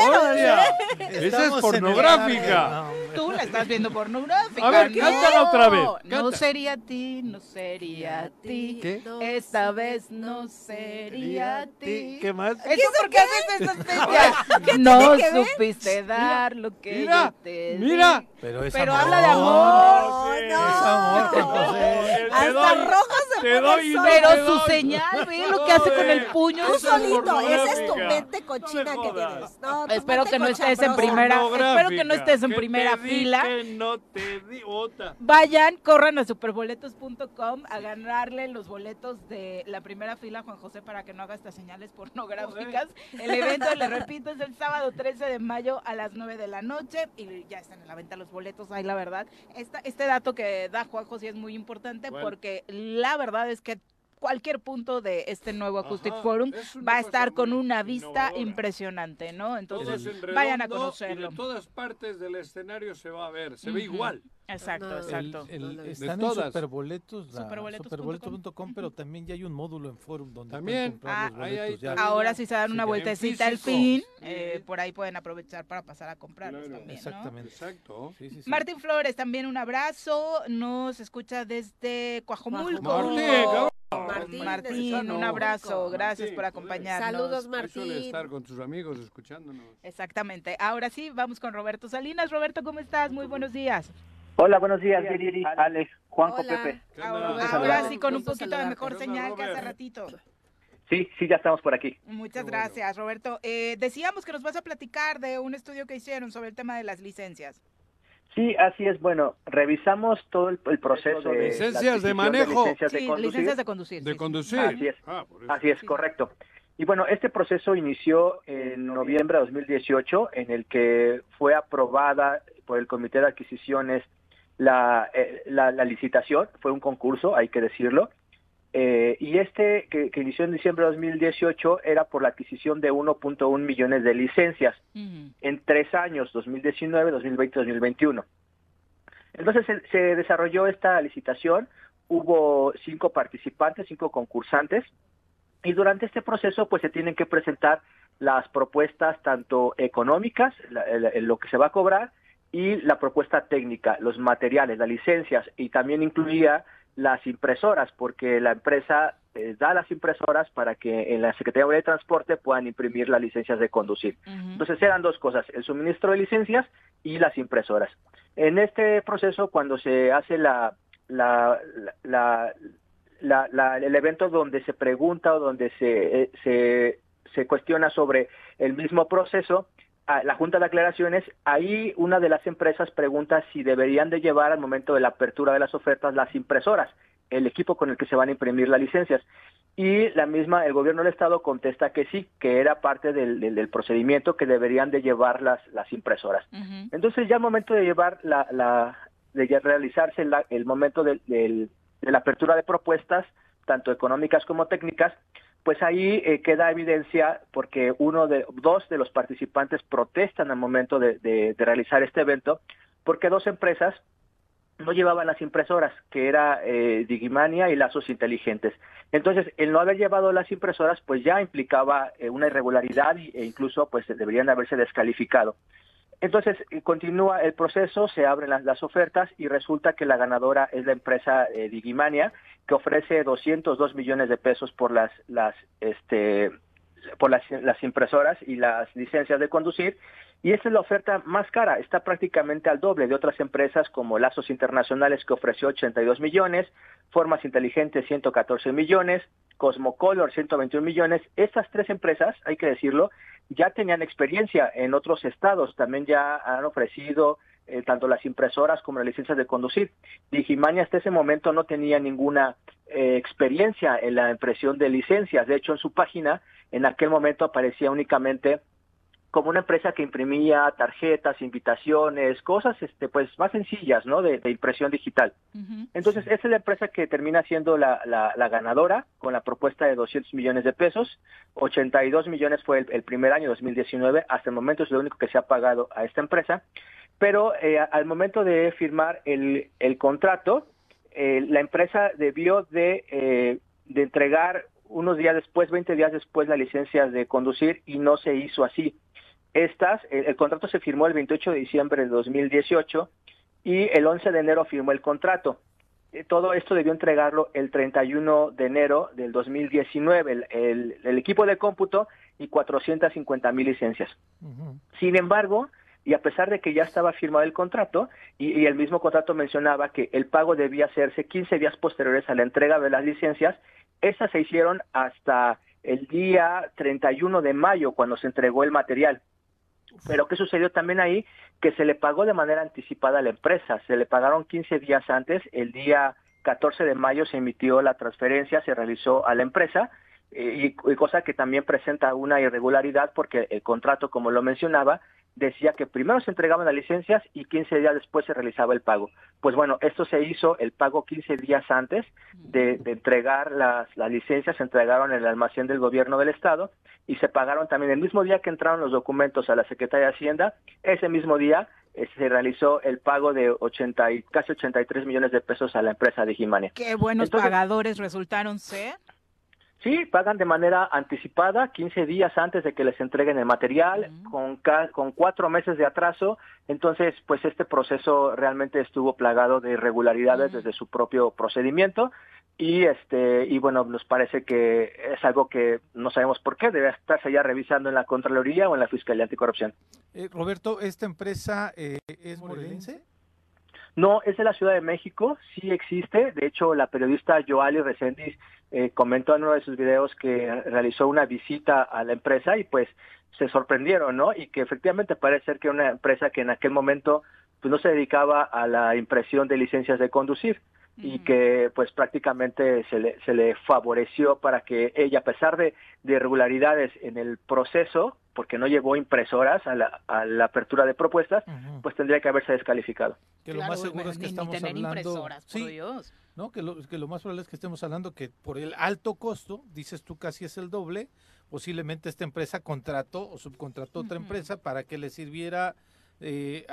Esa es pornográfica. Tú la estás viendo pornográfica. A ver, cántala otra vez. No sería a ti, no sería a ti. ¿Qué? Esta vez no sería a ti. ¿Qué más? ¿Eso por qué haces esas? No supiste dar lo que yo te di. Mira, pero, habla de amor. No, Es amor, Hasta rojo se doy, Pero su señal, ve lo que hace con el puño. Tú solito, esa es tu mente cochina que tienes. No, espero que no estés en primera, espero que no estés en primera fila. no te di otra. Vayan, corran a superboletos.com a ganarle los boletos de la primera fila a Juan José para que no haga estas señales pornográficas. El evento, le repito, es el sábado 13 de mayo a las 9 de la noche y ya están en la venta los boletos ahí, la verdad. Esta, este dato que da Juanjo sí es muy importante porque la verdad es que cualquier punto de este nuevo Acoustic Forum va a estar con una vista impresionante, ¿no? Entonces, vayan a conocerlo. de todas partes del escenario se va a ver, se ve igual. Exacto, exacto. están en Superboletos, superboletos.com, pero también ya hay un módulo en Forum donde también. ah, ahora sí se dan una vueltecita al fin, eh, por ahí pueden aprovechar para pasar a comprarlos también, Exactamente. Exacto. Martín Flores, también un abrazo, nos escucha desde Coajomulco. Martín, Martín, un abrazo, gracias por acompañarnos. Saludos, Martín. Suele estar con tus amigos escuchándonos. Exactamente. Ahora sí, vamos con Roberto Salinas. Roberto, ¿cómo estás? Muy buenos días. Hola, buenos días, Viri, Alex, Juanjo, Pepe. Ahora, sí, con un poquito de mejor señal que hace ratito. Sí, sí, ya estamos por aquí. Muchas gracias, Roberto. Eh, decíamos que nos vas a platicar de un estudio que hicieron sobre el tema de las licencias. Sí, así es. Bueno, revisamos todo el, proceso de licencias de manejo, licencias, de conducir. licencias de conducir. De conducir. Así es. Ah, así es, correcto. Y bueno, este proceso inició en noviembre de 2018, en el que fue aprobada por el Comité de Adquisiciones la, eh, la, licitación, fue un concurso, hay que decirlo, eh, y este que, inició en diciembre de 2018 era por la adquisición de 1.1 millones de licencias en tres años, 2019, 2020, 2021. Entonces se, desarrolló esta licitación, hubo cinco participantes, cinco concursantes, y durante este proceso pues se tienen que presentar las propuestas tanto económicas, lo que se va a cobrar, y la propuesta técnica, los materiales, las licencias, y también incluía las impresoras, porque la empresa eh, da las impresoras para que en la Secretaría de Transporte puedan imprimir las licencias de conducir. Entonces eran dos cosas, el suministro de licencias y las impresoras. En este proceso, cuando se hace la, la, la, la, el evento donde se pregunta o donde se, eh, se, se cuestiona sobre el mismo proceso, la Junta de Aclaraciones, ahí una de las empresas pregunta si deberían de llevar al momento de la apertura de las ofertas las impresoras, el equipo con el que se van a imprimir las licencias. Y la misma, el gobierno del estado contesta que sí, que era parte del, del, procedimiento que deberían de llevar las, las impresoras. Entonces ya al momento de llevar la, la de realizarse el momento de la apertura de propuestas, tanto económicas como técnicas, pues ahí eh, queda evidencia porque uno de dos de los participantes protestan al momento de, realizar este evento porque dos empresas no llevaban las impresoras, que era eh, Digimania y Lazos Inteligentes. Entonces, el no haber llevado las impresoras, pues ya implicaba eh, una irregularidad e incluso pues deberían haberse descalificado. Entonces, eh, continúa el proceso, se abren las, ofertas y resulta que la ganadora es la empresa eh, Digimania, que ofrece 202 millones de pesos por las, las, este, por las, las impresoras y las licencias de conducir. Y esta es la oferta más cara, está prácticamente al doble de otras empresas como Lazos Internacionales que ofreció 82 millones, Formas Inteligentes 114 millones, Cosmocolor 121 millones. Estas tres empresas, hay que decirlo, ya tenían experiencia en otros estados, también ya han ofrecido eh, tanto las impresoras como las licencias de conducir. Digimania hasta ese momento no tenía ninguna eh, experiencia en la impresión de licencias, de hecho en su página en aquel momento aparecía únicamente como una empresa que imprimía tarjetas, invitaciones, cosas este pues más sencillas, ¿no? De, impresión digital. Entonces, esa es la empresa que termina siendo la, la, ganadora con la propuesta de 200 millones de pesos. 82 millones fue el, primer año, 2019. Hasta el momento es lo único que se ha pagado a esta empresa. Pero eh, al momento de firmar el, el contrato, eh, la empresa debió de, eh, de entregar unos días después, 20 días después, la licencia de conducir y no se hizo así. Estas, el, contrato se firmó el 28 de diciembre de 2018 y el 11 de enero firmó el contrato. Eh, todo esto debió entregarlo el 31 de enero del 2019, el, el, equipo de cómputo y 450 mil licencias. Sin embargo, y a pesar de que ya estaba firmado el contrato, y, y, el mismo contrato mencionaba que el pago debía hacerse 15 días posteriores a la entrega de las licencias, esas se hicieron hasta el día 31 de mayo, cuando se entregó el material. Pero ¿qué sucedió también ahí? Que se le pagó de manera anticipada a la empresa, se le pagaron 15 días antes, el día 14 de mayo se emitió la transferencia, se realizó a la empresa, eh, y, cosa que también presenta una irregularidad porque el contrato, como lo mencionaba, decía que primero se entregaban las licencias y 15 días después se realizaba el pago. Pues bueno, esto se hizo el pago 15 días antes de, entregar las, las, licencias, se entregaron en el almacén del gobierno del estado y se pagaron también el mismo día que entraron los documentos a la Secretaría de Hacienda, ese mismo día eh, se realizó el pago de 80 y casi 83 millones de pesos a la empresa de Jimania. Qué buenos pagadores resultaron ser. Sí, pagan de manera anticipada, 15 días antes de que les entreguen el material, con, con cuatro meses de atraso. Entonces, pues este proceso realmente estuvo plagado de irregularidades desde su propio procedimiento. Y este y bueno nos parece que es algo que no sabemos por qué debe estarse ya revisando en la contraloría o en la fiscalía anticorrupción. Eh, Roberto esta empresa eh, es morelense no, es de la Ciudad de México, sí existe. De hecho, la periodista Joali Resendiz eh, comentó en uno de sus videos que realizó una visita a la empresa y pues se sorprendieron, ¿no? Y que efectivamente parece ser que una empresa que en aquel momento pues no se dedicaba a la impresión de licencias de conducir y que pues prácticamente se le, se le favoreció para que ella, a pesar de, irregularidades en el proceso, porque no llevó impresoras a la, a la apertura de propuestas, pues tendría que haberse descalificado. Que lo más seguro es que estamos hablando... sí, ¿no? Que lo, que lo más probable es que estemos hablando que por el alto costo, dices tú casi es el doble, posiblemente esta empresa contrató o subcontrató otra empresa para que le sirviera eh,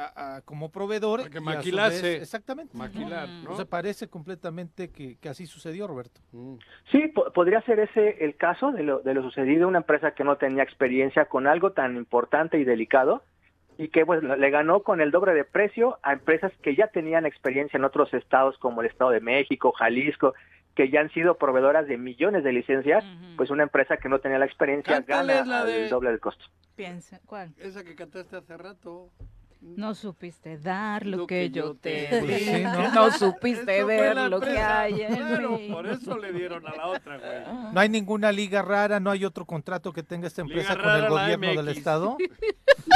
como proveedor. que maquilase. exactamente. Maquilar, ¿no? O parece completamente que, así sucedió, Roberto. Mm. Sí, podría ser ese el caso de lo, de lo sucedido. Una empresa que no tenía experiencia con algo tan importante y delicado y que pues le ganó con el doble de precio a empresas que ya tenían experiencia en otros estados como el Estado de México, Jalisco, que ya han sido proveedoras de millones de licencias, pues una empresa que no tenía la experiencia gana el doble del costo. Piensa, ¿cuál? Esa que cantaste hace rato. No supiste dar lo, que, yo te di. ¿no? supiste ver lo que hay en mí. Por eso le dieron a la otra, güey. No hay ninguna liga rara, no hay otro contrato que tenga esta empresa con el gobierno del estado.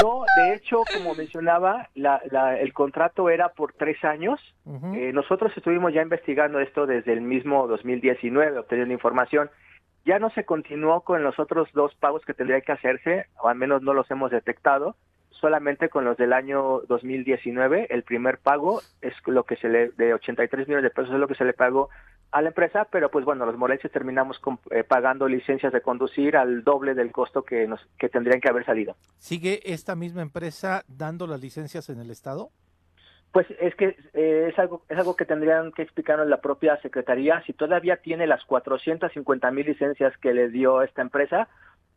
No, de hecho, como mencionaba, la, la, el contrato era por tres años. eh, nosotros estuvimos ya investigando esto desde el mismo 2019, obteniendo información. Ya no se continuó con los otros dos pagos que tendría que hacerse, o al menos no los hemos detectado solamente con los del año 2019. El primer pago es lo que se le, de 83 millones de pesos es lo que se le pagó a la empresa, pero pues bueno, los morenses terminamos eh, pagando licencias de conducir al doble del costo que, nos, que tendrían que haber salido. ¿Sigue esta misma empresa dando las licencias en el Estado? Pues es que eh, es algo es algo que tendrían que explicarnos la propia Secretaría si todavía tiene las 450 mil licencias que le dio esta empresa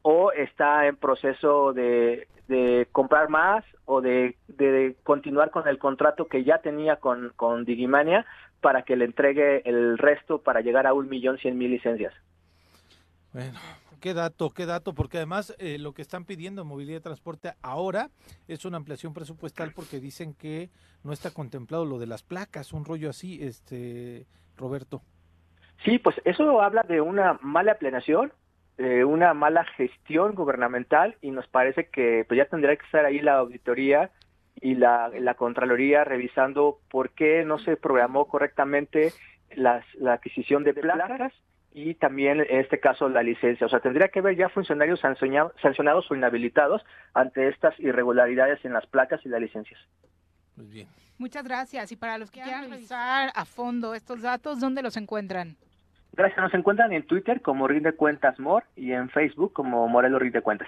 o está en proceso de, de comprar más o de, de, continuar con el contrato que ya tenía con, con Digimania para que le entregue el resto para llegar a un millón cien mil licencias. Bueno, qué dato, qué dato, porque además eh, lo que están pidiendo en movilidad y transporte ahora es una ampliación presupuestal porque dicen que no está contemplado lo de las placas, un rollo así, este Roberto. Sí, pues eso habla de una mala planeación, eh, una mala gestión gubernamental y nos parece que pues ya tendría que estar ahí la auditoría y la, la Contraloría revisando por qué no se programó correctamente las, la adquisición de placas y también en este caso la licencia. O sea, tendría que haber ya funcionarios sancionados o inhabilitados ante estas irregularidades en las placas y las licencias. Muy bien. Muchas gracias. Y para los que quieran revisar a fondo estos datos, ¿dónde los encuentran? Gracias, nos encuentran en Twitter como Rinde Cuentas Mor y en Facebook como Morelos Rinde Cuentas.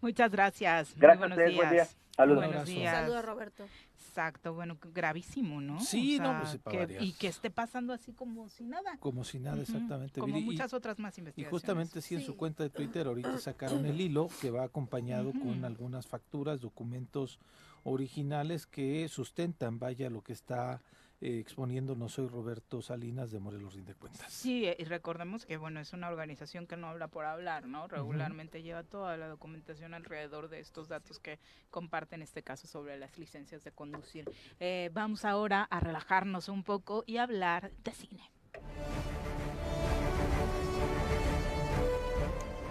Muchas gracias. Gracias buenos días. Buen Saludos. Buenos días. Saludos, Roberto. Exacto, bueno, gravísimo, ¿no? Sí, no, pues que, Y que esté pasando así como si nada. Como si nada, exactamente. Como muchas otras más investigaciones. Y justamente sí, en su cuenta de Twitter ahorita sacaron el hilo que va acompañado con algunas facturas, documentos originales que sustentan, vaya, lo que está eh, exponiendo No Soy Roberto Salinas de Morelos Rinde Cuentas. Sí, y recordemos que bueno, es una organización que no habla por hablar, ¿no? Regularmente lleva toda la documentación alrededor de estos datos que comparten este caso sobre las licencias de conducir. Eh, vamos ahora a relajarnos un poco y hablar de cine.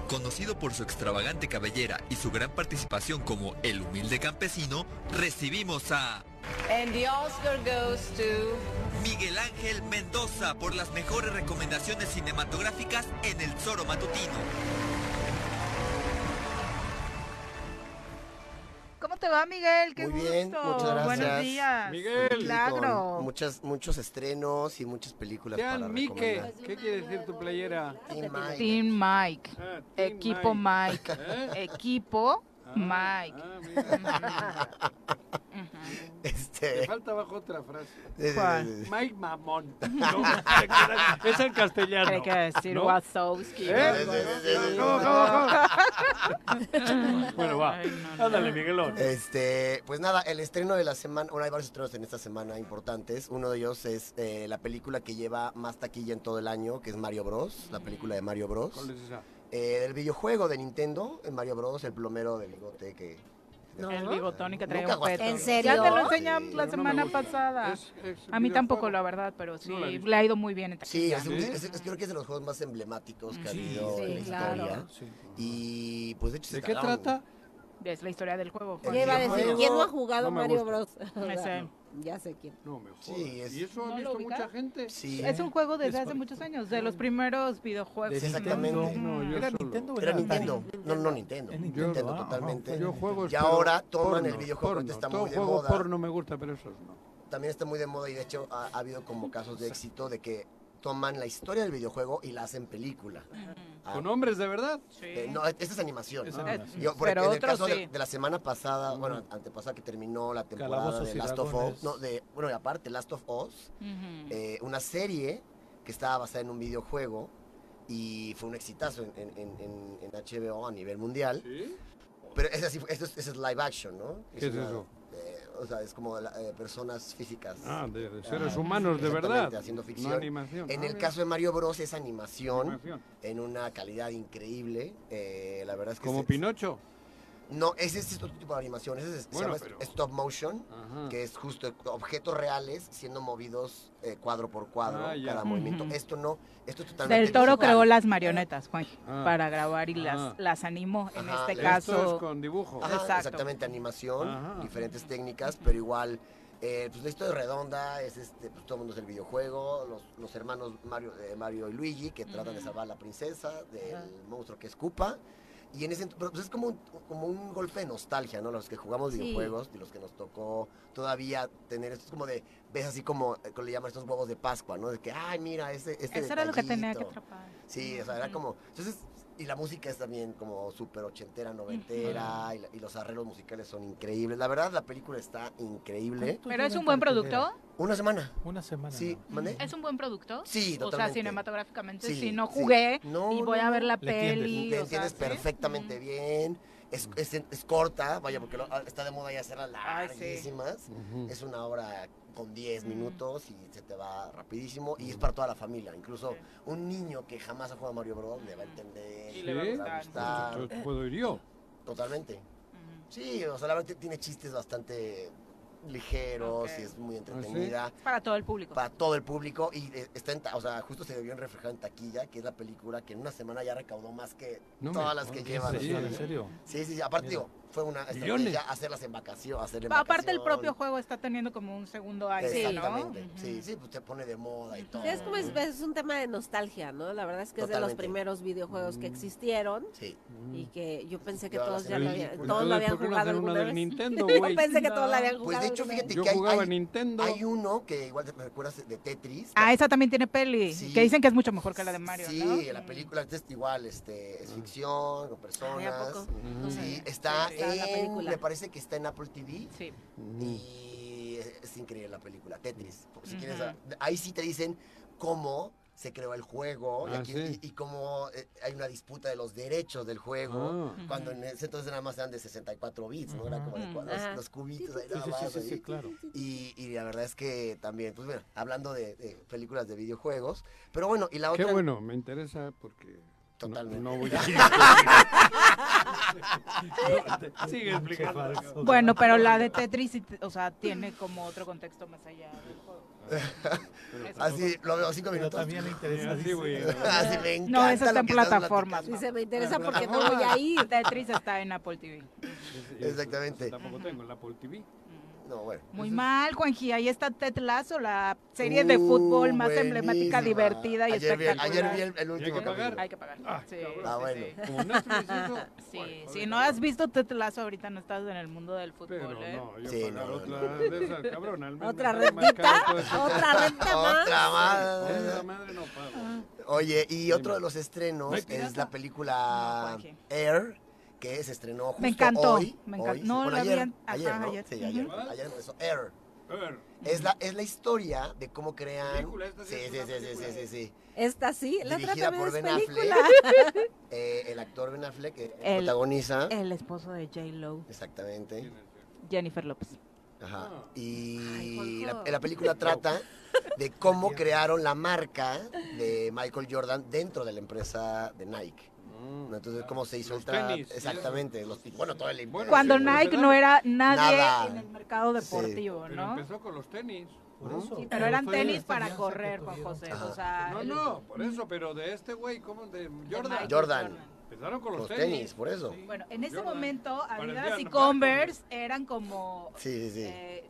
Conocido por su extravagante cabellera y su gran participación como el humilde campesino, recibimos a... And the Oscar goes to... Miguel Ángel Mendoza por las mejores recomendaciones cinematográficas en El Zoro Matutino. ¿Cómo te va, Miguel? Qué Muy bien, muchas gracias. Buenos días. Miguel. Milagro. Muchas, muchos estrenos y muchas películas para Mike. ¿Qué quiere decir tu playera? Team Mike. Team Mike. Ah, Equipo Mike. ¿Eh? Equipo ah, Mike. Ah, este... falta abajo otra frase. Mike Mamón. es en castellano. Hay que decir ¿no? Wazowski. ¿Eh? ¿Cómo, cómo, cómo? bueno, va. Ándale, Miguelón. Este, pues nada, el estreno de la semana, bueno, hay varios estrenos en esta semana importantes. Uno de ellos es eh, la película que lleva más taquilla en todo el año, que es Mario Bros. La película de Mario Bros. ¿Cuál es esa? Eh, del videojuego de Nintendo, en Mario Bros, el plomero de bigote que... No. El bigotón y que trae un peto. ¿En serio? Ya te lo enseñamos la semana pasada. Es- es a mí tampoco, la verdad, pero sí, No le ha ido muy bien. en Sí, es, un- es- es- creo que es de los juegos más emblemáticos que ha Sí, habido sí, en la claro. historia. Sí. Y pues de hecho se ¿De qué trata? Es la historia del juego. ¿Quién no ha jugado no Mario. Bros? Ya sé quién. No, mejor. Sí, es- ¿Y eso ¿No ha visto mucha gente? Sí. Es un juego desde hace muchos años, de los primeros videojuegos. Exactamente. No, yo ¿Era solo- Nintendo Era Nintendo. No, no, Nintendo. Nintendo, Nintendo, ah, totalmente. Yo Y ahora toman porno, el videojuego, porno. está Todo muy de juego moda. porno me gusta, pero esos no. También está muy de moda y de hecho ha, ha habido como casos de éxito de que toman la historia del videojuego y la hacen película. Ah, ¿Con hombres de verdad? eh, no, esta es animación. Es ¿no? animación. Yo, por Pero en el caso de, sí. de la semana pasada, bueno, antepasada que terminó la temporada Calabozos de Last of. Us, no, de, bueno, y aparte, Last of Us, Ujú. eh, una serie que estaba basada en un videojuego y fue un exitazo en, en- en- en- en HBO a nivel mundial. ¿Sí? Pero es así, esto es, eso es live action, ¿no? ¿Qué es una, eso? O sea, es como eh, personas físicas. Ah, de, de Ah, seres humanos de verdad. haciendo ficción. No animación. En Ah, el bien. caso de Mario Bros es animación, Animación. en una calidad increíble. eh, la verdad es que Como se- Pinocho. No, ese es otro tipo de animación, ese es, se Bueno, llama pero- stop motion, Ajá. que es justo objetos reales siendo movidos eh, cuadro por cuadro, Ah, cada movimiento. Esto no, esto es totalmente Del Toro creó las marionetas, Juan, Ah. para grabar y las, Ah. las animó. En Ajá, este caso, Esto es con dibujo. Ajá, Exacto. exactamente, animación, Ajá. diferentes técnicas, pero igual, eh, pues la historia es redonda, es este, pues todo el mundo es el videojuego, los, los hermanos Mario, eh, Mario y Luigi que tratan de salvar a la princesa del monstruo que es Koopa. Y en ese pues es como un, como un golpe de nostalgia, ¿no? Los que jugamos Sí. videojuegos y los que nos tocó todavía tener esto es como de, ves así como, eh, le llaman estos huevos de Pascua, ¿no? De que, ay, mira, este, este eso era lo que tenía que detallito". atrapar. Sí, o sea, era como. Entonces, y la música es también como súper ochentera, noventera, y, la- y los arreglos musicales son increíbles. La verdad, la película está increíble. ¿Cuánto ¿Pero es un buen producto? Una semana. Una semana. Sí, ¿no? ¿mandé? ¿Es un buen producto? Sí, O sea, totalmente. cinematográficamente, Sí, si no sí. jugué No, y voy no, a ver la Le entiendes, peli. Sea, entiendes ¿sí? perfectamente bien. Es, es, es corta, vaya, porque lo- está de moda ya hacerlas Ay, sí. larguísimas. Es una hora con 10 Mm. minutos y se te va rapidísimo. Y es para toda la familia. Incluso un niño que jamás ha jugado a Mario Bros. le va a entender. Y le va a gustar. ¿Puedo ir yo? Totalmente. Sí, o sea, la verdad tiene chistes bastante ligeros Ok. y es muy entretenida. Es para todo el público. Para todo el público y eh, está en, ta- o sea, justo se vio en reflejado en taquilla, que es la película que en una semana ya recaudó más que No me todas las que llevan. Sí, ¿En serio? Sí, sí, sí, aparte Mira. digo, fue una estrategia hacerlas en vacación, hacer en Aparte el propio juego está teniendo como un segundo aire, ¿no? Exactamente, sí, sí, pues te pone de moda y todo. Sí, es como es, es un tema de nostalgia, ¿no? La verdad es que es de los primeros videojuegos que existieron Sí. y que yo pensé que Yo todos ya lo habían, Pues todos lo entonces, habían ¿por qué no jugado alguna vez. Nintendo, Yo pensé que todos lo habían jugado. Pues de hecho, fíjate Yo que hay, jugaba hay- Nintendo. hay uno que igual te recuerdas de Tetris. Ah, esa también tiene peli, Sí. que dicen que es mucho mejor que la de Mario, Sí, ¿no? la película es igual, este, es ficción, con Ay, ¿a personas. poco? Sí, está Sí, está la en, película. me parece que está en Apple TV Sí. Y es, es increíble la película, Tetris. Si quieres, ahí sí te dicen cómo se creó el juego y, Ah, aquí- sí. y- y cómo eh, hay una disputa de los derechos del juego. Ah. Cuando en ese entonces nada más eran de 64 bits, ¿no? Era como de los, cubitos ahí nada sí, sí, más sí, ahí. sí, claro. Y, y la verdad es que también, pues bueno, hablando de, de películas de videojuegos, pero bueno, y la Qué otra... bueno, me interesa porque Totalmente. no, voy a ir. Sigue explicando. Bueno, pero la de Tetris, o sea, tiene como otro contexto más allá del juego. Así, lo veo cinco Pero minutos. también le interesa. Sí, güey. Así me encanta No, esa está lo en plataformas. platicando. Dice, me interesa porque no plataforma. voy a ir. Tetris está en Apple TV. Exactamente. Tampoco tengo la Apple TV. No, bueno. Muy mal, Juanji. Ahí está Ted Lasso, la serie de fútbol más Uh, emblemática, buenísima. divertida y ayer vi, espectacular. ayer vi el, el último que pagar. Hay que pagar. sí, Ah, sí, bueno. sí. Como. Sí, Joder, si no has visto Ted Lasso ahorita no estás en el mundo del fútbol, Pero ¿eh? no, yo Sí, no, no, otra no. de esas, cabrón. al Otra rentita, otra renta más. Otra más. Otra madre no pago. Oye, y otro de los estrenos ¿No hay es la película. Air, que se estrenó justo Me encantó, hoy. me hoy, encantó. sí, No, bueno, la vi ayer, ajá, ayer, ¿no? ayer. Sí, ayer, Ujú. ayer empezó Air. A ver, Es la, es la historia de cómo crean... Película, esta sí sí, es sí, sí, sí, película. sí, sí. Esta sí, la Dirigida por es Ben película. Affleck. Eh, el actor Ben Affleck que El- protagoniza. El esposo de J-Lo, Exactamente. Jennifer López. Ajá. Ah. Y Ay, la, la película trata de cómo crearon la marca de Michael Jordan dentro de la empresa de Nike. ¿No? Entonces, cómo se hizo el tenis, Exactamente. Los, bueno, todo el Bueno, Cuando sí, Nike pero no era nadie Nada. en el mercado Sí. deportivo, Pero ¿no? empezó con los tenis. Por eso. Sí, pero eran tenis para correr, Juan. José. Ajá. O sea, No, no, por eso, pero de este güey, ¿cómo? De Jordan. Michael Jordan. Empezaron con Los los, tenis, por eso. Bueno, en ese Jordan. momento Adidas y Converse eran como Sí, sí, sí. eh,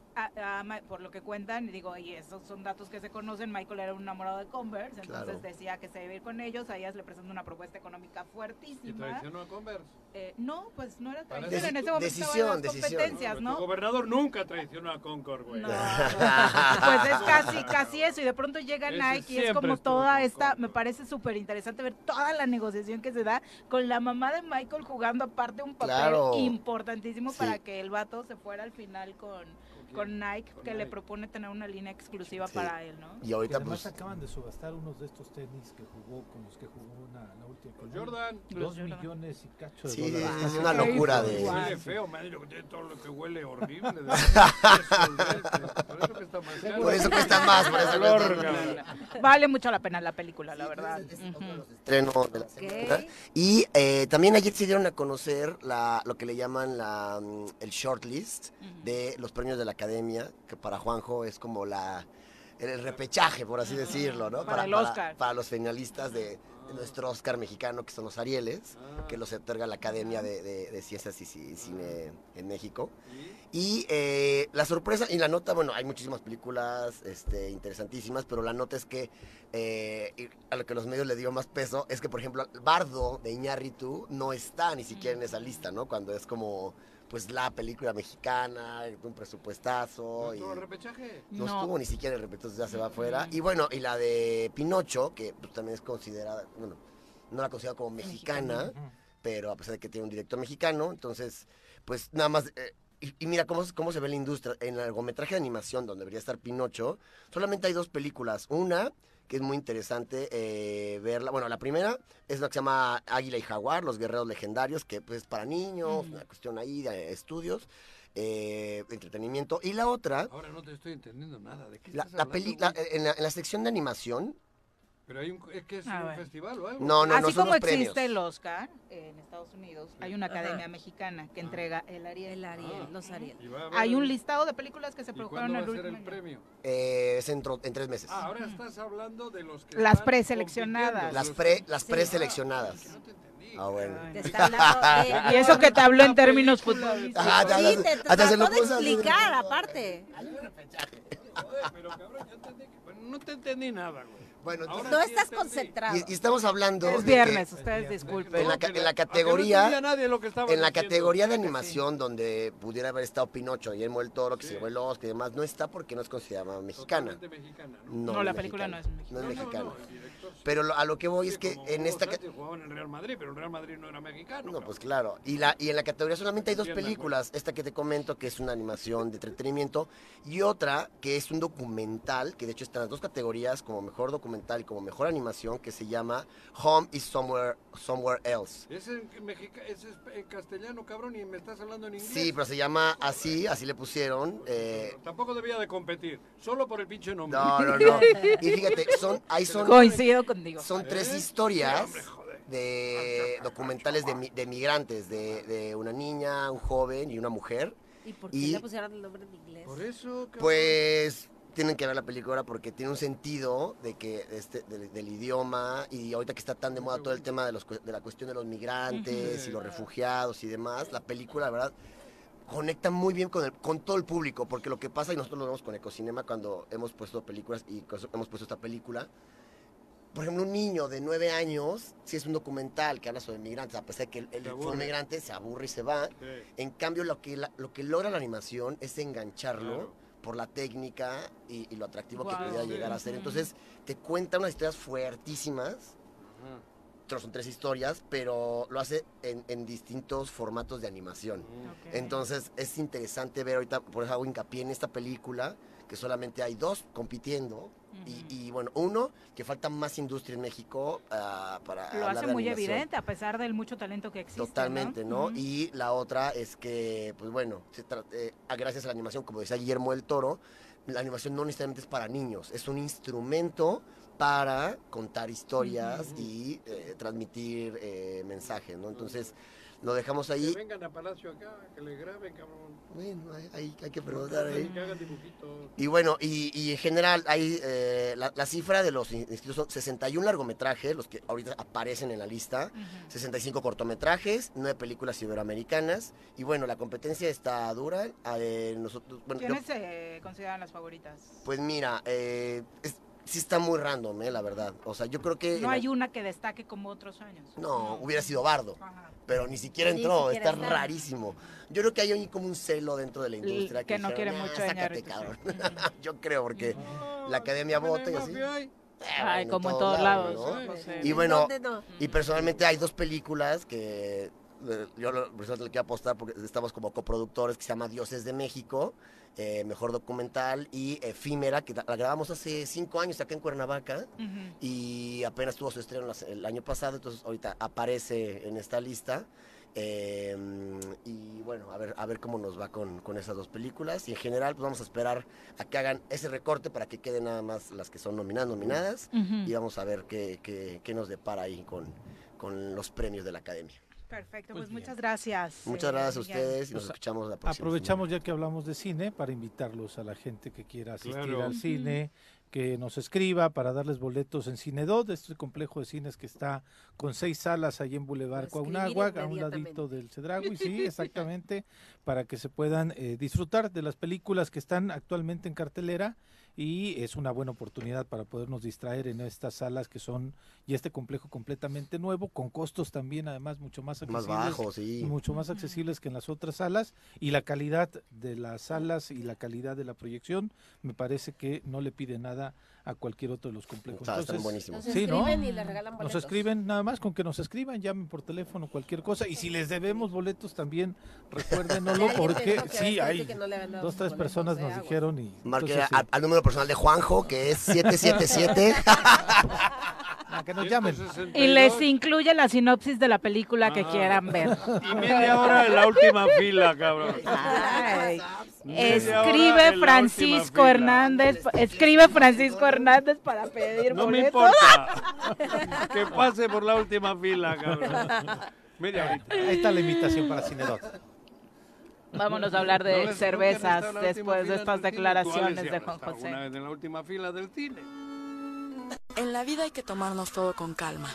por lo que cuentan, digo, y esos son datos que se conocen, Michael era un enamorado de Converse, entonces decía que se iba a ir con ellos, a ellas le presentó una propuesta económica fuertísima. ¿Y traicionó a Converse? Eh, no, pues no era traición, en ese momento decisión, decisión. competencias, ¿no? El gobernador nunca traicionó a Concord, güey. pues es casi, casi eso, y de pronto llega Nike y es como toda esta, me parece súper interesante ver toda la negociación que se da con la mamá de Michael jugando aparte un papel importantísimo para que el vato se fuera al final con con Nike que le propone tener una línea exclusiva para él, ¿no? Y ahorita además pues, acaban de subastar unos de estos tenis que jugó con los que jugó una, la última con Jordan. Dos millones y cacho de sí, dólares. es una locura de. Huele feo, madre, lo que tiene todo lo que huele horrible. por eso cuesta más. Por eso cuesta más, por eso Vale mucho la pena la película, la verdad. Es, estreno de la semana. Y eh, también ayer se dieron a conocer la, lo que le llaman la, mm, el shortlist de los premios de la academia, que para Juanjo es como la el repechaje, por así decirlo, ¿no? Para, el Oscar. Para, los finalistas de, nuestro Oscar mexicano, que son los Arieles, que los otorga la Academia de, Ciencias y, Cine en México. Y eh, la sorpresa y la nota, bueno, hay muchísimas películas este, interesantísimas, pero la nota es que eh, a lo que los medios le dio más peso es que, por ejemplo, Bardo de Iñárritu no está ni siquiera en esa lista, ¿no? Cuando es como pues la película mexicana, un presupuestazo. ¿No tuvo repechaje? No, estuvo ni siquiera el repechaje, ya se va afuera. Y bueno, y la de Pinocho, que pues, también es considerada, bueno, no la considero como mexicana, pero a pesar de que tiene un director mexicano, entonces, pues nada más... Eh, y, mira cómo, cómo se ve la industria. En el largometraje de animación, donde debería estar Pinocho, solamente hay dos películas. Una que es muy interesante eh, verla. Bueno, la primera es la que se llama Águila y Jaguar, los guerreros legendarios, que pues es para niños, una cuestión ahí de estudios. Eh, entretenimiento y la otra ahora no te estoy entendiendo nada de qué la, la película en la sección de animación pero hay un, es que es ah, un festival o algo. No, no, Así como existe el Oscar en Estados Unidos, hay una academia mexicana que entrega el Ariel. El Ariel, los Ariel. Hay un listado de películas que se produjeron en el, el premio? Eh, es en, tres meses. Ah, ahora estás hablando de los que Las preseleccionadas. Las pre, las preseleccionadas. Ah, bueno. y eso que te habló en términos futbolísticos. Ah, sí, te, te trató de explicar, aparte. pero cabrón, yo entendí bueno, no te entendí nada, güey. Bueno, no estás concentrado. Y, estamos hablando. Es viernes, ustedes disculpen. En la, en la categoría. en la categoría de animación donde pudiera haber estado Pinocho, Guillermo el Toro, que se llevó el Oscar y demás, no está porque no es considerada mexicana. ¿no? la película no es mexicana. No es mexicana. Pero a lo que voy es que en esta jugaban en el Real Madrid, pero el Real Madrid no era mexicano. No, pues claro. Y la y en la categoría solamente hay dos películas, esta que te comento que es una animación de entretenimiento y otra que es un documental, que de hecho está en las dos categorías como mejor documental y como mejor animación que se llama Home is Somewhere Somewhere Else. Es en, es en castellano, cabrón, y me estás hablando en inglés. Sí, pero se llama así, así le pusieron. Eh... Tampoco debía de competir, solo por el pinche nombre. No, no, no. y fíjate, son ahí son Coincido contigo. Son tres historias de documentales de, de migrantes, de, de, una niña, un joven y una mujer. ¿Y por qué le pusieron el nombre en inglés? Por eso. Pues tienen que ver la película porque tiene un sentido de que este del, idioma y ahorita que está tan de moda todo el tema de, los, de la cuestión de los migrantes y los refugiados y demás, la película, la verdad, conecta muy bien con, el, con todo el público porque lo que pasa, y nosotros lo vemos con Ecocinema cuando hemos puesto películas y hemos puesto esta película, por ejemplo, un niño de nueve años, si es un documental que habla sobre migrantes, a pesar de que el, el migrante se aburre y se va, en cambio lo que, lo que logra la animación es engancharlo por la técnica y, lo atractivo que pudiera llegar a ser. Entonces, te cuenta unas historias fuertísimas. Son tres historias, pero lo hace en, distintos formatos de animación. Entonces, es interesante ver ahorita, por eso hago hincapié en esta película, que solamente hay dos compitiendo. y, bueno, uno, que falta más industria en México uh, para... Lo hace muy evidente, a pesar del mucho talento que existe. Totalmente, ¿no? Y la otra es que, pues bueno, se eh, gracias a la animación, como decía Guillermo del Toro, la animación no necesariamente es para niños, es un instrumento para contar historias y eh, transmitir eh, mensajes, ¿no? Entonces, lo dejamos ahí. Que vengan a Palacio acá, que le graben, cabrón. Bueno, hay, hay que preguntar ahí. Y bueno, y, en general hay eh, la, cifra de los inscritos son 61 largometrajes, los que ahorita aparecen en la lista, 65 cortometrajes, 9 películas iberoamericanas. Y bueno, la competencia está dura. Eh, nosotros, ¿Quiénes se consideran las favoritas? Pues mira, eh, sí está muy random, eh, la verdad. O sea, yo creo que... No hay una que destaque como otros años. No, hubiera sido Bardo. Pero ni siquiera entró, está rarísimo. Yo creo que hay como un celo dentro de la industria. que, no quiere mucho sácate, yo creo, porque la academia vota y así. Ay, como en todos lados. Y bueno, y personalmente hay dos películas que eh, yo personalmente le quiero apostar porque estamos como coproductores que se llama Dioses de México eh, mejor documental y Efímera, que la grabamos hace cinco años acá en Cuernavaca y apenas tuvo su estreno el año pasado, entonces ahorita aparece en esta lista. Eh, y bueno, a ver, a ver cómo nos va con, con, esas dos películas. Y en general, pues vamos a esperar a que hagan ese recorte para que queden nada más las que son nominadas, nominadas. Y vamos a ver qué, qué, qué nos depara ahí con, con los premios de la academia. Perfecto, pues, muchas gracias. Muchas eh, gracias a ustedes y nos escuchamos la próxima. Aprovechamos ya que hablamos de cine para invitarlos a la gente que quiera asistir al cine, que nos escriba para darles boletos en Cinedot, este complejo de cines que está con seis salas ahí en Boulevard Cuauhnagua, a un ladito del Cedragui, sí, exactamente, para que se puedan eh, disfrutar de las películas que están actualmente en cartelera y es una buena oportunidad para podernos distraer en estas salas que son y este complejo completamente nuevo con costos también además mucho más accesibles, más bajos, sí. mucho más accesibles que en las otras salas y la calidad de las salas y la calidad de la proyección me parece que no le pide nada a cualquier otro de los complejos. están buenísimos. Nos escriben y les regalan boletos. Nos escriben nada más con que nos escriban, llamen por teléfono, cualquier cosa. Y si les debemos boletos también, recuérdenoslo porque sí, hay dos, tres personas nos dijeron y... Marque al, número personal de Juanjo, que es 777. que nos llamen. Y les incluye la sinopsis de la película que ah. quieran ver. Y media hora en la última fila, cabrón. Escribe Francisco Hernández, escribe Francisco Hernández para pedir No me importa. que pase por la última fila, cabrón. Media horita. Ahí está la invitación para Cinedot. Vámonos a hablar de cervezas después de estas declaraciones de Juan José. Una vez en la última fila del cine. En la vida hay que tomarnos todo con calma.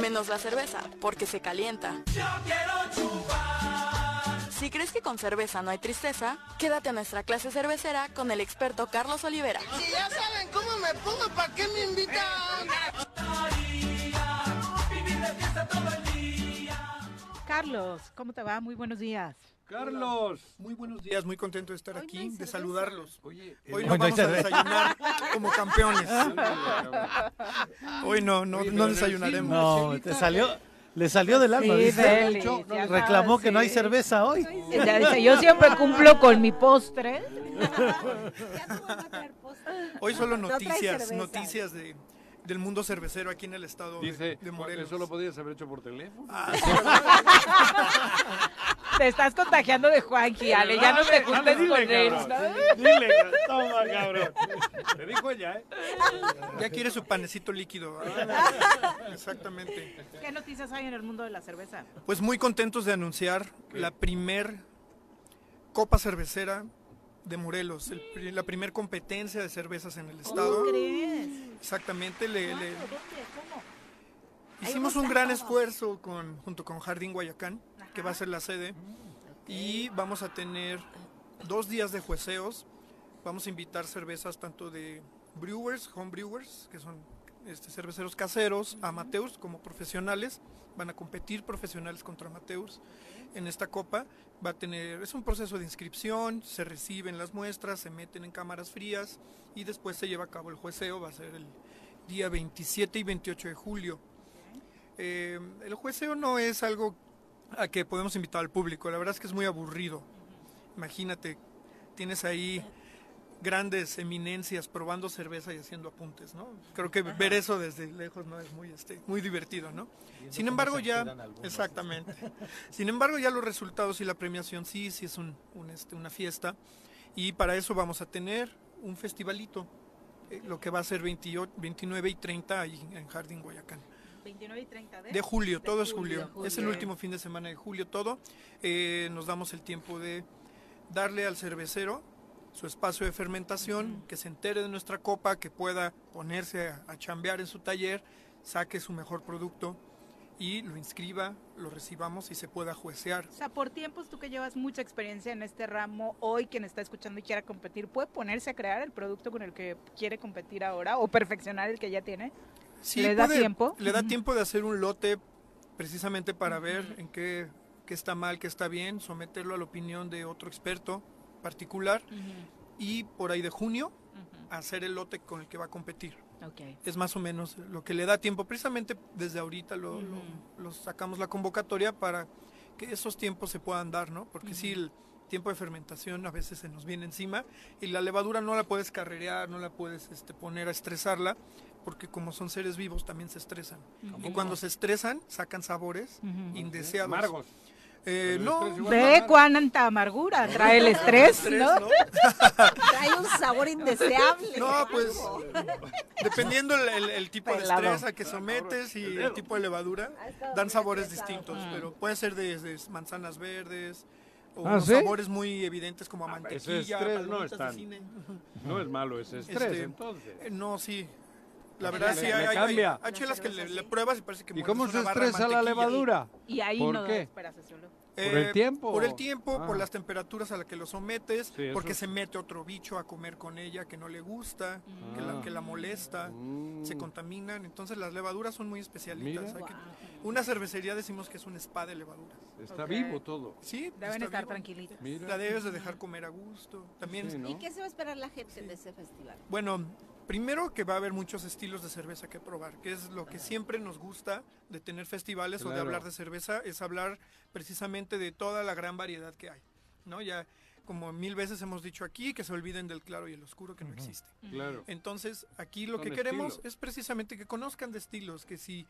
Menos la cerveza, porque se calienta. Yo quiero si crees que con cerveza no hay tristeza, quédate a nuestra clase cervecera con el experto Carlos Olivera. Si ya saben cómo me pongo, ¿para qué me invitan? Carlos, ¿cómo te va? Muy buenos días. Carlos. Muy buenos días, muy contento de estar aquí, de saludarlos. Oye, hoy no vamos a desayunar como campeones. Hoy no, no, no desayunaremos. No, te salió, le salió del alma. reclamó que no hay cerveza hoy. yo siempre cumplo con mi postre. hoy solo noticias, noticias de, del mundo cervecero aquí en el estado de, Morelos. Eso lo podías haber hecho por teléfono. Ah, te estás contagiando de Juanqui, Ale, ya no te juntes con él. Dile, toma, cabrón. Te dijo ella, ¿eh? Ya quiere su panecito líquido. Exactamente. ¿Qué noticias hay en el mundo de la cerveza? Pues muy contentos de anunciar la primer copa cervecera de Morelos, la primer competencia de cervezas en el estado. ¿Cómo crees? Exactamente, le, hicimos un gran esfuerzo con, junto con Jardín Guayacán, que va a ser la sede, y vamos a tener dos días de jueceos. Vamos a invitar cervezas tanto de brewers, home brewers, que son este, cerveceros caseros, amateurs como profesionales. Van a competir profesionales contra amateurs en esta copa va a tener, es un proceso de inscripción, se reciben las muestras, se meten en cámaras frías y después se lleva a cabo el jueceo, va a ser el día 27 y 28 de julio. Eh, el jueceo no es algo a que podemos invitar al público, la verdad es que es muy aburrido. Imagínate, tienes ahí grandes eminencias probando cerveza y haciendo apuntes, ¿no? Creo que ver eso desde lejos no es muy este muy divertido, ¿no? Sin embargo ya exactamente. Sin embargo ya los resultados y la premiación sí sí es un, este, una fiesta y para eso vamos a tener un festivalito eh, lo que va a ser 28, 29 y 30 ahí en Jardín Guayacán. 29 y 30 de, julio, todo es julio. Es el último fin de semana de julio todo. Eh, nos damos el tiempo de darle al cervecero su espacio de fermentación, que se entere de nuestra copa, que pueda ponerse a, a chambear en su taller, saque su mejor producto y lo inscriba, lo recibamos y se pueda juecear. O sea, por tiempos, tú que llevas mucha experiencia en este ramo, hoy quien está escuchando y quiera competir, ¿puede ponerse a crear el producto con el que quiere competir ahora o perfeccionar el que ya tiene? Sí, ¿Le da tiempo? Le da tiempo de hacer un lote precisamente para ver en qué, qué, está mal, qué está bien, someterlo a la opinión de otro experto particular y por ahí de junio hacer el lote con el que va a competir. Es más o menos lo que le da tiempo. Precisamente desde ahorita lo, sacamos la convocatoria para que esos tiempos se puedan dar, ¿no? Porque si el tiempo de fermentación a veces se nos viene encima y la levadura no la puedes carrerear, no la puedes este, poner a estresarla, porque como son seres vivos también se estresan. Y cuando se estresan sacan sabores indeseados. Amargos. Eh, no. Ve cuánta amargura trae el estrés, ¿no? trae un sabor indeseable. No, pues dependiendo el, tipo de estrés a que sometes y el tipo de levadura, dan sabores distintos, pero puede ser desde manzanas verdes o ah, sabores muy evidentes como a ah, mantequilla, no es no es malo ese estrés, este, entonces. Eh, no, sí. La verdad sí, hay, hay, hay, chelas que le, pruebas y parece que ¿Y cómo se estresa la levadura? Y ahí ¿Por no qué? ¿Por el eh, tiempo? Por el tiempo, por ah. las temperaturas a las que lo sometes, porque se mete otro bicho a comer con ella que no le gusta, que, la, que la molesta, se mm. contaminan. Entonces las levaduras son muy especialitas. una cervecería decimos que es un spa de levaduras. Está vivo todo. Sí, deben estar tranquilitas. La debes de dejar comer a gusto. También. ¿Y qué se va a esperar la gente en ese festival? Bueno, Primero que va a haber muchos estilos de cerveza que probar, que es lo que siempre nos gusta de tener festivales o de hablar de cerveza, es hablar precisamente de toda la gran variedad que hay, ¿no? Ya como mil veces hemos dicho aquí, que se olviden del claro y el oscuro que no existe. Claro. Entonces, aquí lo que queremos es precisamente que conozcan de estilos, que si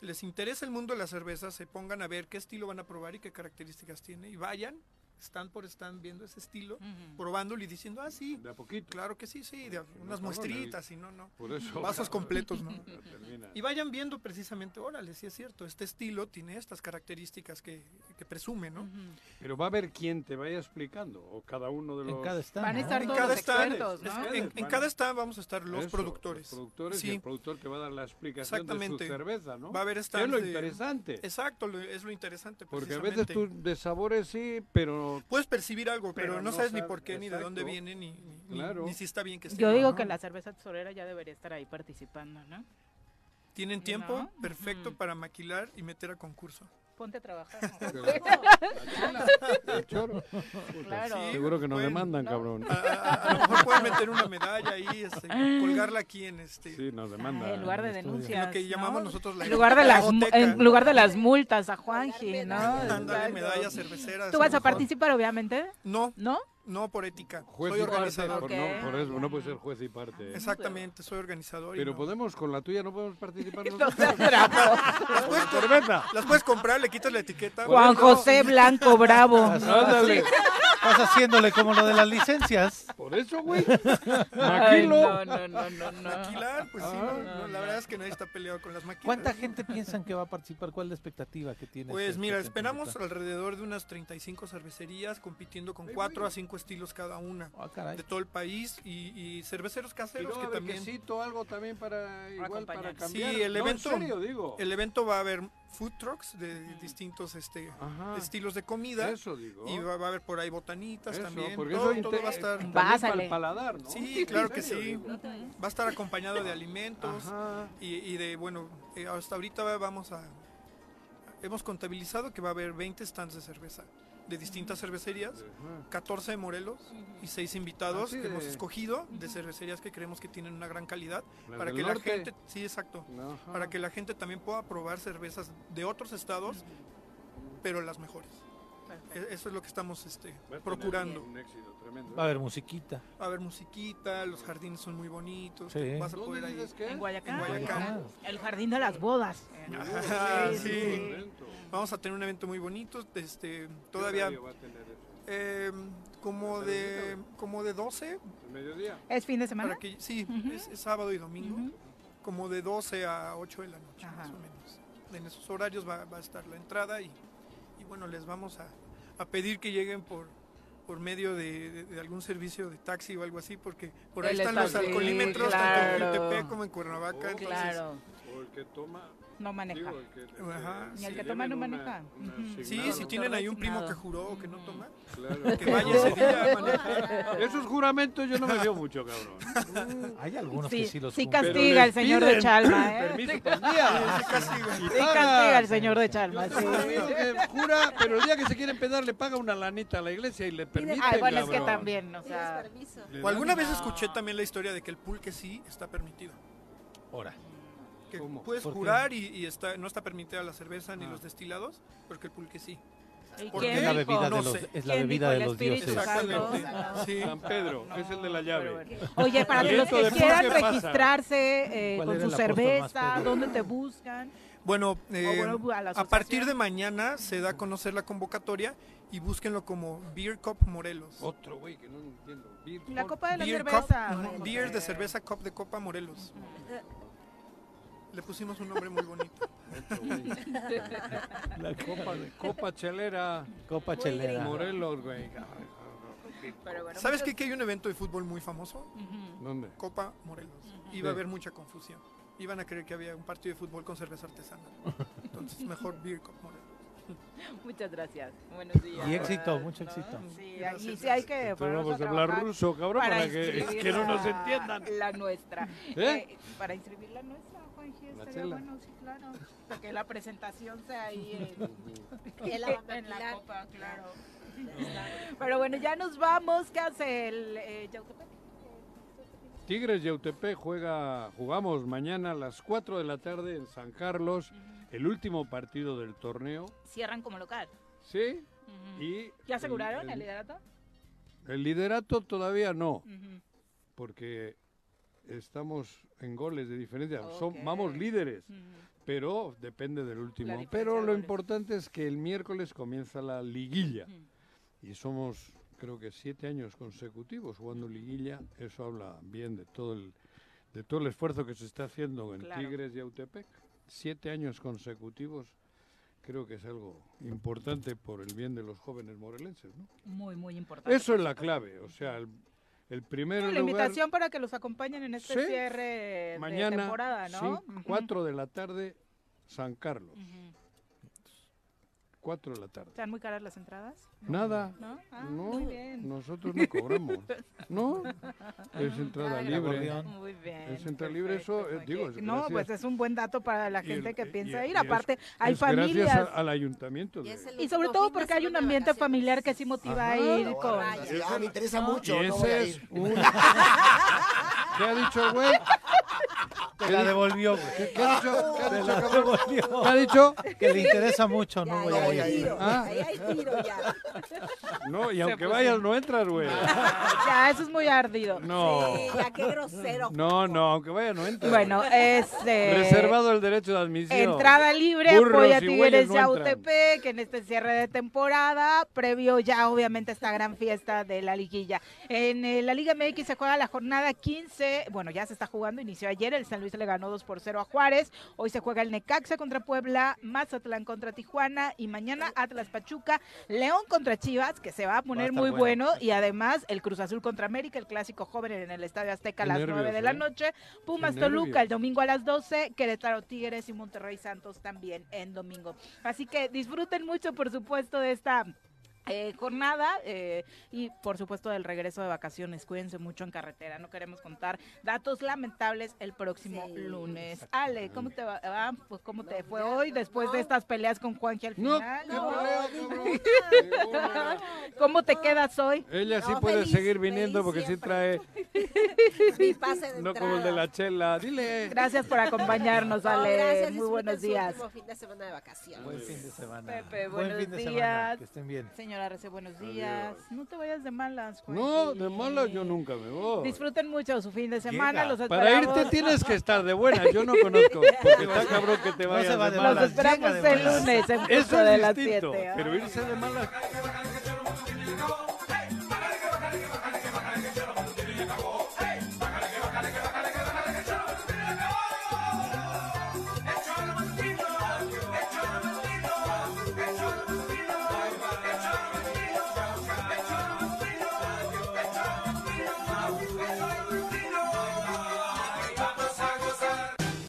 les interesa el mundo de la cerveza, se pongan a ver qué estilo van a probar y qué características tiene y vayan están por están viendo ese estilo, probándolo y diciendo, ah, sí. De a poquito. Claro que sí, sí, de unas muestritas y no, no. Por eso. Vasos completos, ¿no? y vayan viendo precisamente, órale, sí es cierto, este estilo tiene estas características que, que presume, ¿no? Pero va a haber quien te vaya explicando, o cada uno de los... En cada stand. Van a estar todos los expertos, ¿no? En, cada stand vamos a estar los productores. Los productores y el productor que va a dar la explicación Exactamente. de su cerveza, ¿no? Va a haber stands Es lo interesante. Exacto, es lo interesante, Porque a veces tú de sabores sí, pero Puedes percibir algo, pero, no, sabes ni por qué, ni de dónde viene, ni, ni, si está bien que esté. Yo digo que la cerveza tesorera ya debería estar ahí participando, ¿no? Tienen tiempo perfecto para maquilar y meter a concurso ponte a trabajar. claro. Seguro que nos demandan, cabrón. A, lo mejor pueden meter una medalla ahí, este, colgarla aquí en este. Sí, nos demandan. en lugar de denuncias. Lo que llamamos nosotros la en lugar de las En lugar de las multas a Juanji, ¿no? Dándole medallas cerveceras. ¿Tú vas a participar, obviamente? No. ¿No? No por ética. Juez soy organizador. Parte, no, por eso no puede ser juez y parte. Exactamente, soy organizador. Pero podemos, con la tuya no podemos participar nosotros. las, puedes, las puedes comprar, le quitas la etiqueta. Juan José Blanco Bravo. Ándale. Estás haciéndole como lo de las licencias. Por eso, güey. Maquilo. No, no, no, no, no. Maquilar, pues sí. No, la verdad es que nadie está peleado con las máquinas. ¿Cuánta gente piensan que va a participar? ¿Cuál es la expectativa que tiene? Pues este mira, esperamos alrededor de unas 35 cervecerías compitiendo con 4 a 5 estilos cada una ah, de todo el país y, cerveceros caseros que también algo también para igual para cambiar. Sí, el evento digo. El evento va a haber food trucks de distintos este estilos de comida eso digo. y va, a haber por ahí botanitas también porque todo, eso va a estar para el paladar ¿no? sí claro que sí. va a estar acompañado de alimentos y, y, de bueno eh, hasta ahorita vamos a hemos contabilizado que va a haber 20 stands de cerveza de distintas cervecerías, 14 de Morelos y 6 invitados que hemos escogido de cervecerías que creemos que tienen una gran calidad para que la gente, sí, exacto, para que la gente también pueda probar cervezas de otros estados, pero las mejores. Eso es lo que estamos este, procurando. Va a haber musiquita. Va a haber musiquita, los jardines son muy bonitos. Vas a poder ahí. En Guayacán. El jardín de las bodas. sí. Vamos a tener un evento muy bonito. Este, todavía. Eh, como de como de 12 mediodía es fin de semana sí es, sábado y domingo como de 12 a 8 de la noche, más o menos. En esos horarios va, a estar la entrada y, bueno, les vamos a, pedir que lleguen por, por medio de, algún servicio de taxi o algo así, porque por ahí están los alcoholímetros, tanto en UTP como en Cuernavaca. Oh, claro. O el que toma no maneja. Ni el que toma no maneja. sí, si tienen ahí un primo que juró o que no toma, claro. que vaya ese día a manejar. Esos juramentos yo no me veo mucho, cabrón. Hay algunos que sí los Sí castiga el señor de Chalma, ¿eh? Permiso. Sí castiga. Sí castiga el señor de Chalma, sí. Jura, pero el día que se quiere empedar le paga una lanita a la iglesia y le permite, Ah, bueno, es que también, o sea... O alguna vez escuché también la historia de que el pulque sí está permitido. Ahora que puedes jurar y, está, no está permitida la cerveza ni ah. los destilados, porque el pulque sí. Porque es la bebida de los, es la bebida de los dioses. Sí. San Pedro, es el de la llave. Oye, para los que quieran registrarse eh, con su cerveza, ¿dónde te buscan? Bueno, eh, a, partir de mañana se da a conocer la convocatoria y búsquenlo como Beer Cup Morelos. Otro güey que no entiendo. la copa de la cerveza. beer de cerveza Cup de Copa Morelos. Le pusimos un nombre muy bonito. La copa, de, copa chelera. Copa chelera. Morelos, güey. ¿Sabes qué? Que hay un evento de fútbol muy famoso. ¿Dónde? Copa Morelos. Iba a haber mucha confusión. Iban a creer que había un partido de fútbol con cerveza artesana. Entonces, mejor Beer Cup Morelos. Muchas gracias. Buenos días. Y éxito, mucho éxito. Sí, y sí hay que Pero vamos a hablar ruso, cabrón, para, que, que, no nos entiendan. La nuestra. ¿Eh? Eh, para inscribir la nuestra bueno, sí, claro. Para que la presentación sea ahí en, la, copa, claro. Pero bueno, ya nos vamos. ¿Qué hace el eh, Yautepec? Tigres Yautepec juega, jugamos mañana a las 4 de la tarde en San Carlos, el último partido del torneo. Cierran como local. Sí. y ¿Ya aseguraron el, liderato? El liderato todavía no, porque estamos en goles de diferencia. Son, vamos líderes, pero depende del último. Pero lo importante es que el miércoles comienza la liguilla. Y somos, creo que siete años consecutivos jugando liguilla. Eso habla bien de todo el, de todo el esfuerzo que se está haciendo en Tigres y Autepec. Siete años consecutivos creo que es algo importante por el bien de los jóvenes morelenses, ¿no? Muy, muy importante. Eso es la clave, o sea, el, el primero La invitación para que los acompañen en este cierre de temporada, ¿no? Sí, 4 de la tarde, San Carlos. 4 de la tarde. ¿Están muy caras las entradas? Nada. ¿No? Ah, muy bien. nosotros no cobramos. ¿No? Es entrada libre. Muy bien. Es entrada libre, eso, eh, digo, No, pues es un buen dato para la gente que piensa ir. Aparte, hay familias. Gracias al ayuntamiento. Y, sobre todo porque hay un ambiente familiar que sí motiva a ir con. me interesa mucho. Y ese es un... ¿Qué ha dicho el güey? Te la devolvió. ¿Qué, ha dicho? ¿Qué ha dicho? La devolvió. ¿Qué ha dicho? Que le interesa mucho, no voy a ir. ¿Ah? Ahí hay tiro ya. No, y aunque vayas no entras, güey. Ya, eso es muy ardido. No. Sí, ya qué grosero. No, no, aunque vayas no entras. Bueno, es... Eh, Reservado el derecho de admisión. Entrada libre, apoya a Tigres de UTP, que en este cierre de temporada, previo ya obviamente esta gran fiesta de la liguilla. En eh, la Liga MX se juega la jornada 15, bueno, ya se está jugando, inició ayer, el San Luis le ganó 2 por 0 a Juárez, hoy se juega el Necaxa contra Puebla, Mazatlán contra Tijuana y mañana Atlas Pachuca, León contra Chivas, que se va a poner muy bueno, y además el Cruz Azul contra América, el clásico joven en el Estadio Azteca a las 9 de la ¿eh? noche, Pumas Toluca el domingo a las 12, Querétaro Tigres y Monterrey Santos también en domingo. Así que disfruten mucho, por supuesto, de esta eh, jornada eh, y por supuesto del regreso de vacaciones. Cuídense mucho en carretera, no queremos contar datos lamentables el próximo lunes. Ale, ¿cómo te va? Ah, pues cómo te fue hoy después de estas peleas con Juanji al final. No, ¿Cómo te quedas hoy? Ella sí puede seguir viniendo porque sí trae mi pase de no como el de la chela. Dile. Gracias por acompañarnos, Ale. Muy buenos días. fin de semana de vacaciones. Buen fin de semana. Pepe, buenos Buen fin de días. Semana. Que estén bien. Señor señora buenos días. No te vayas de malas, Juan. No, de malas yo nunca me voy. Disfruten mucho su fin de semana. Los Para irte tienes que estar de buenas. Yo no conozco. Porque está cabrón que te vayas de malas. Los esperamos el lunes en Eso de es las distinto. Pero irse de malas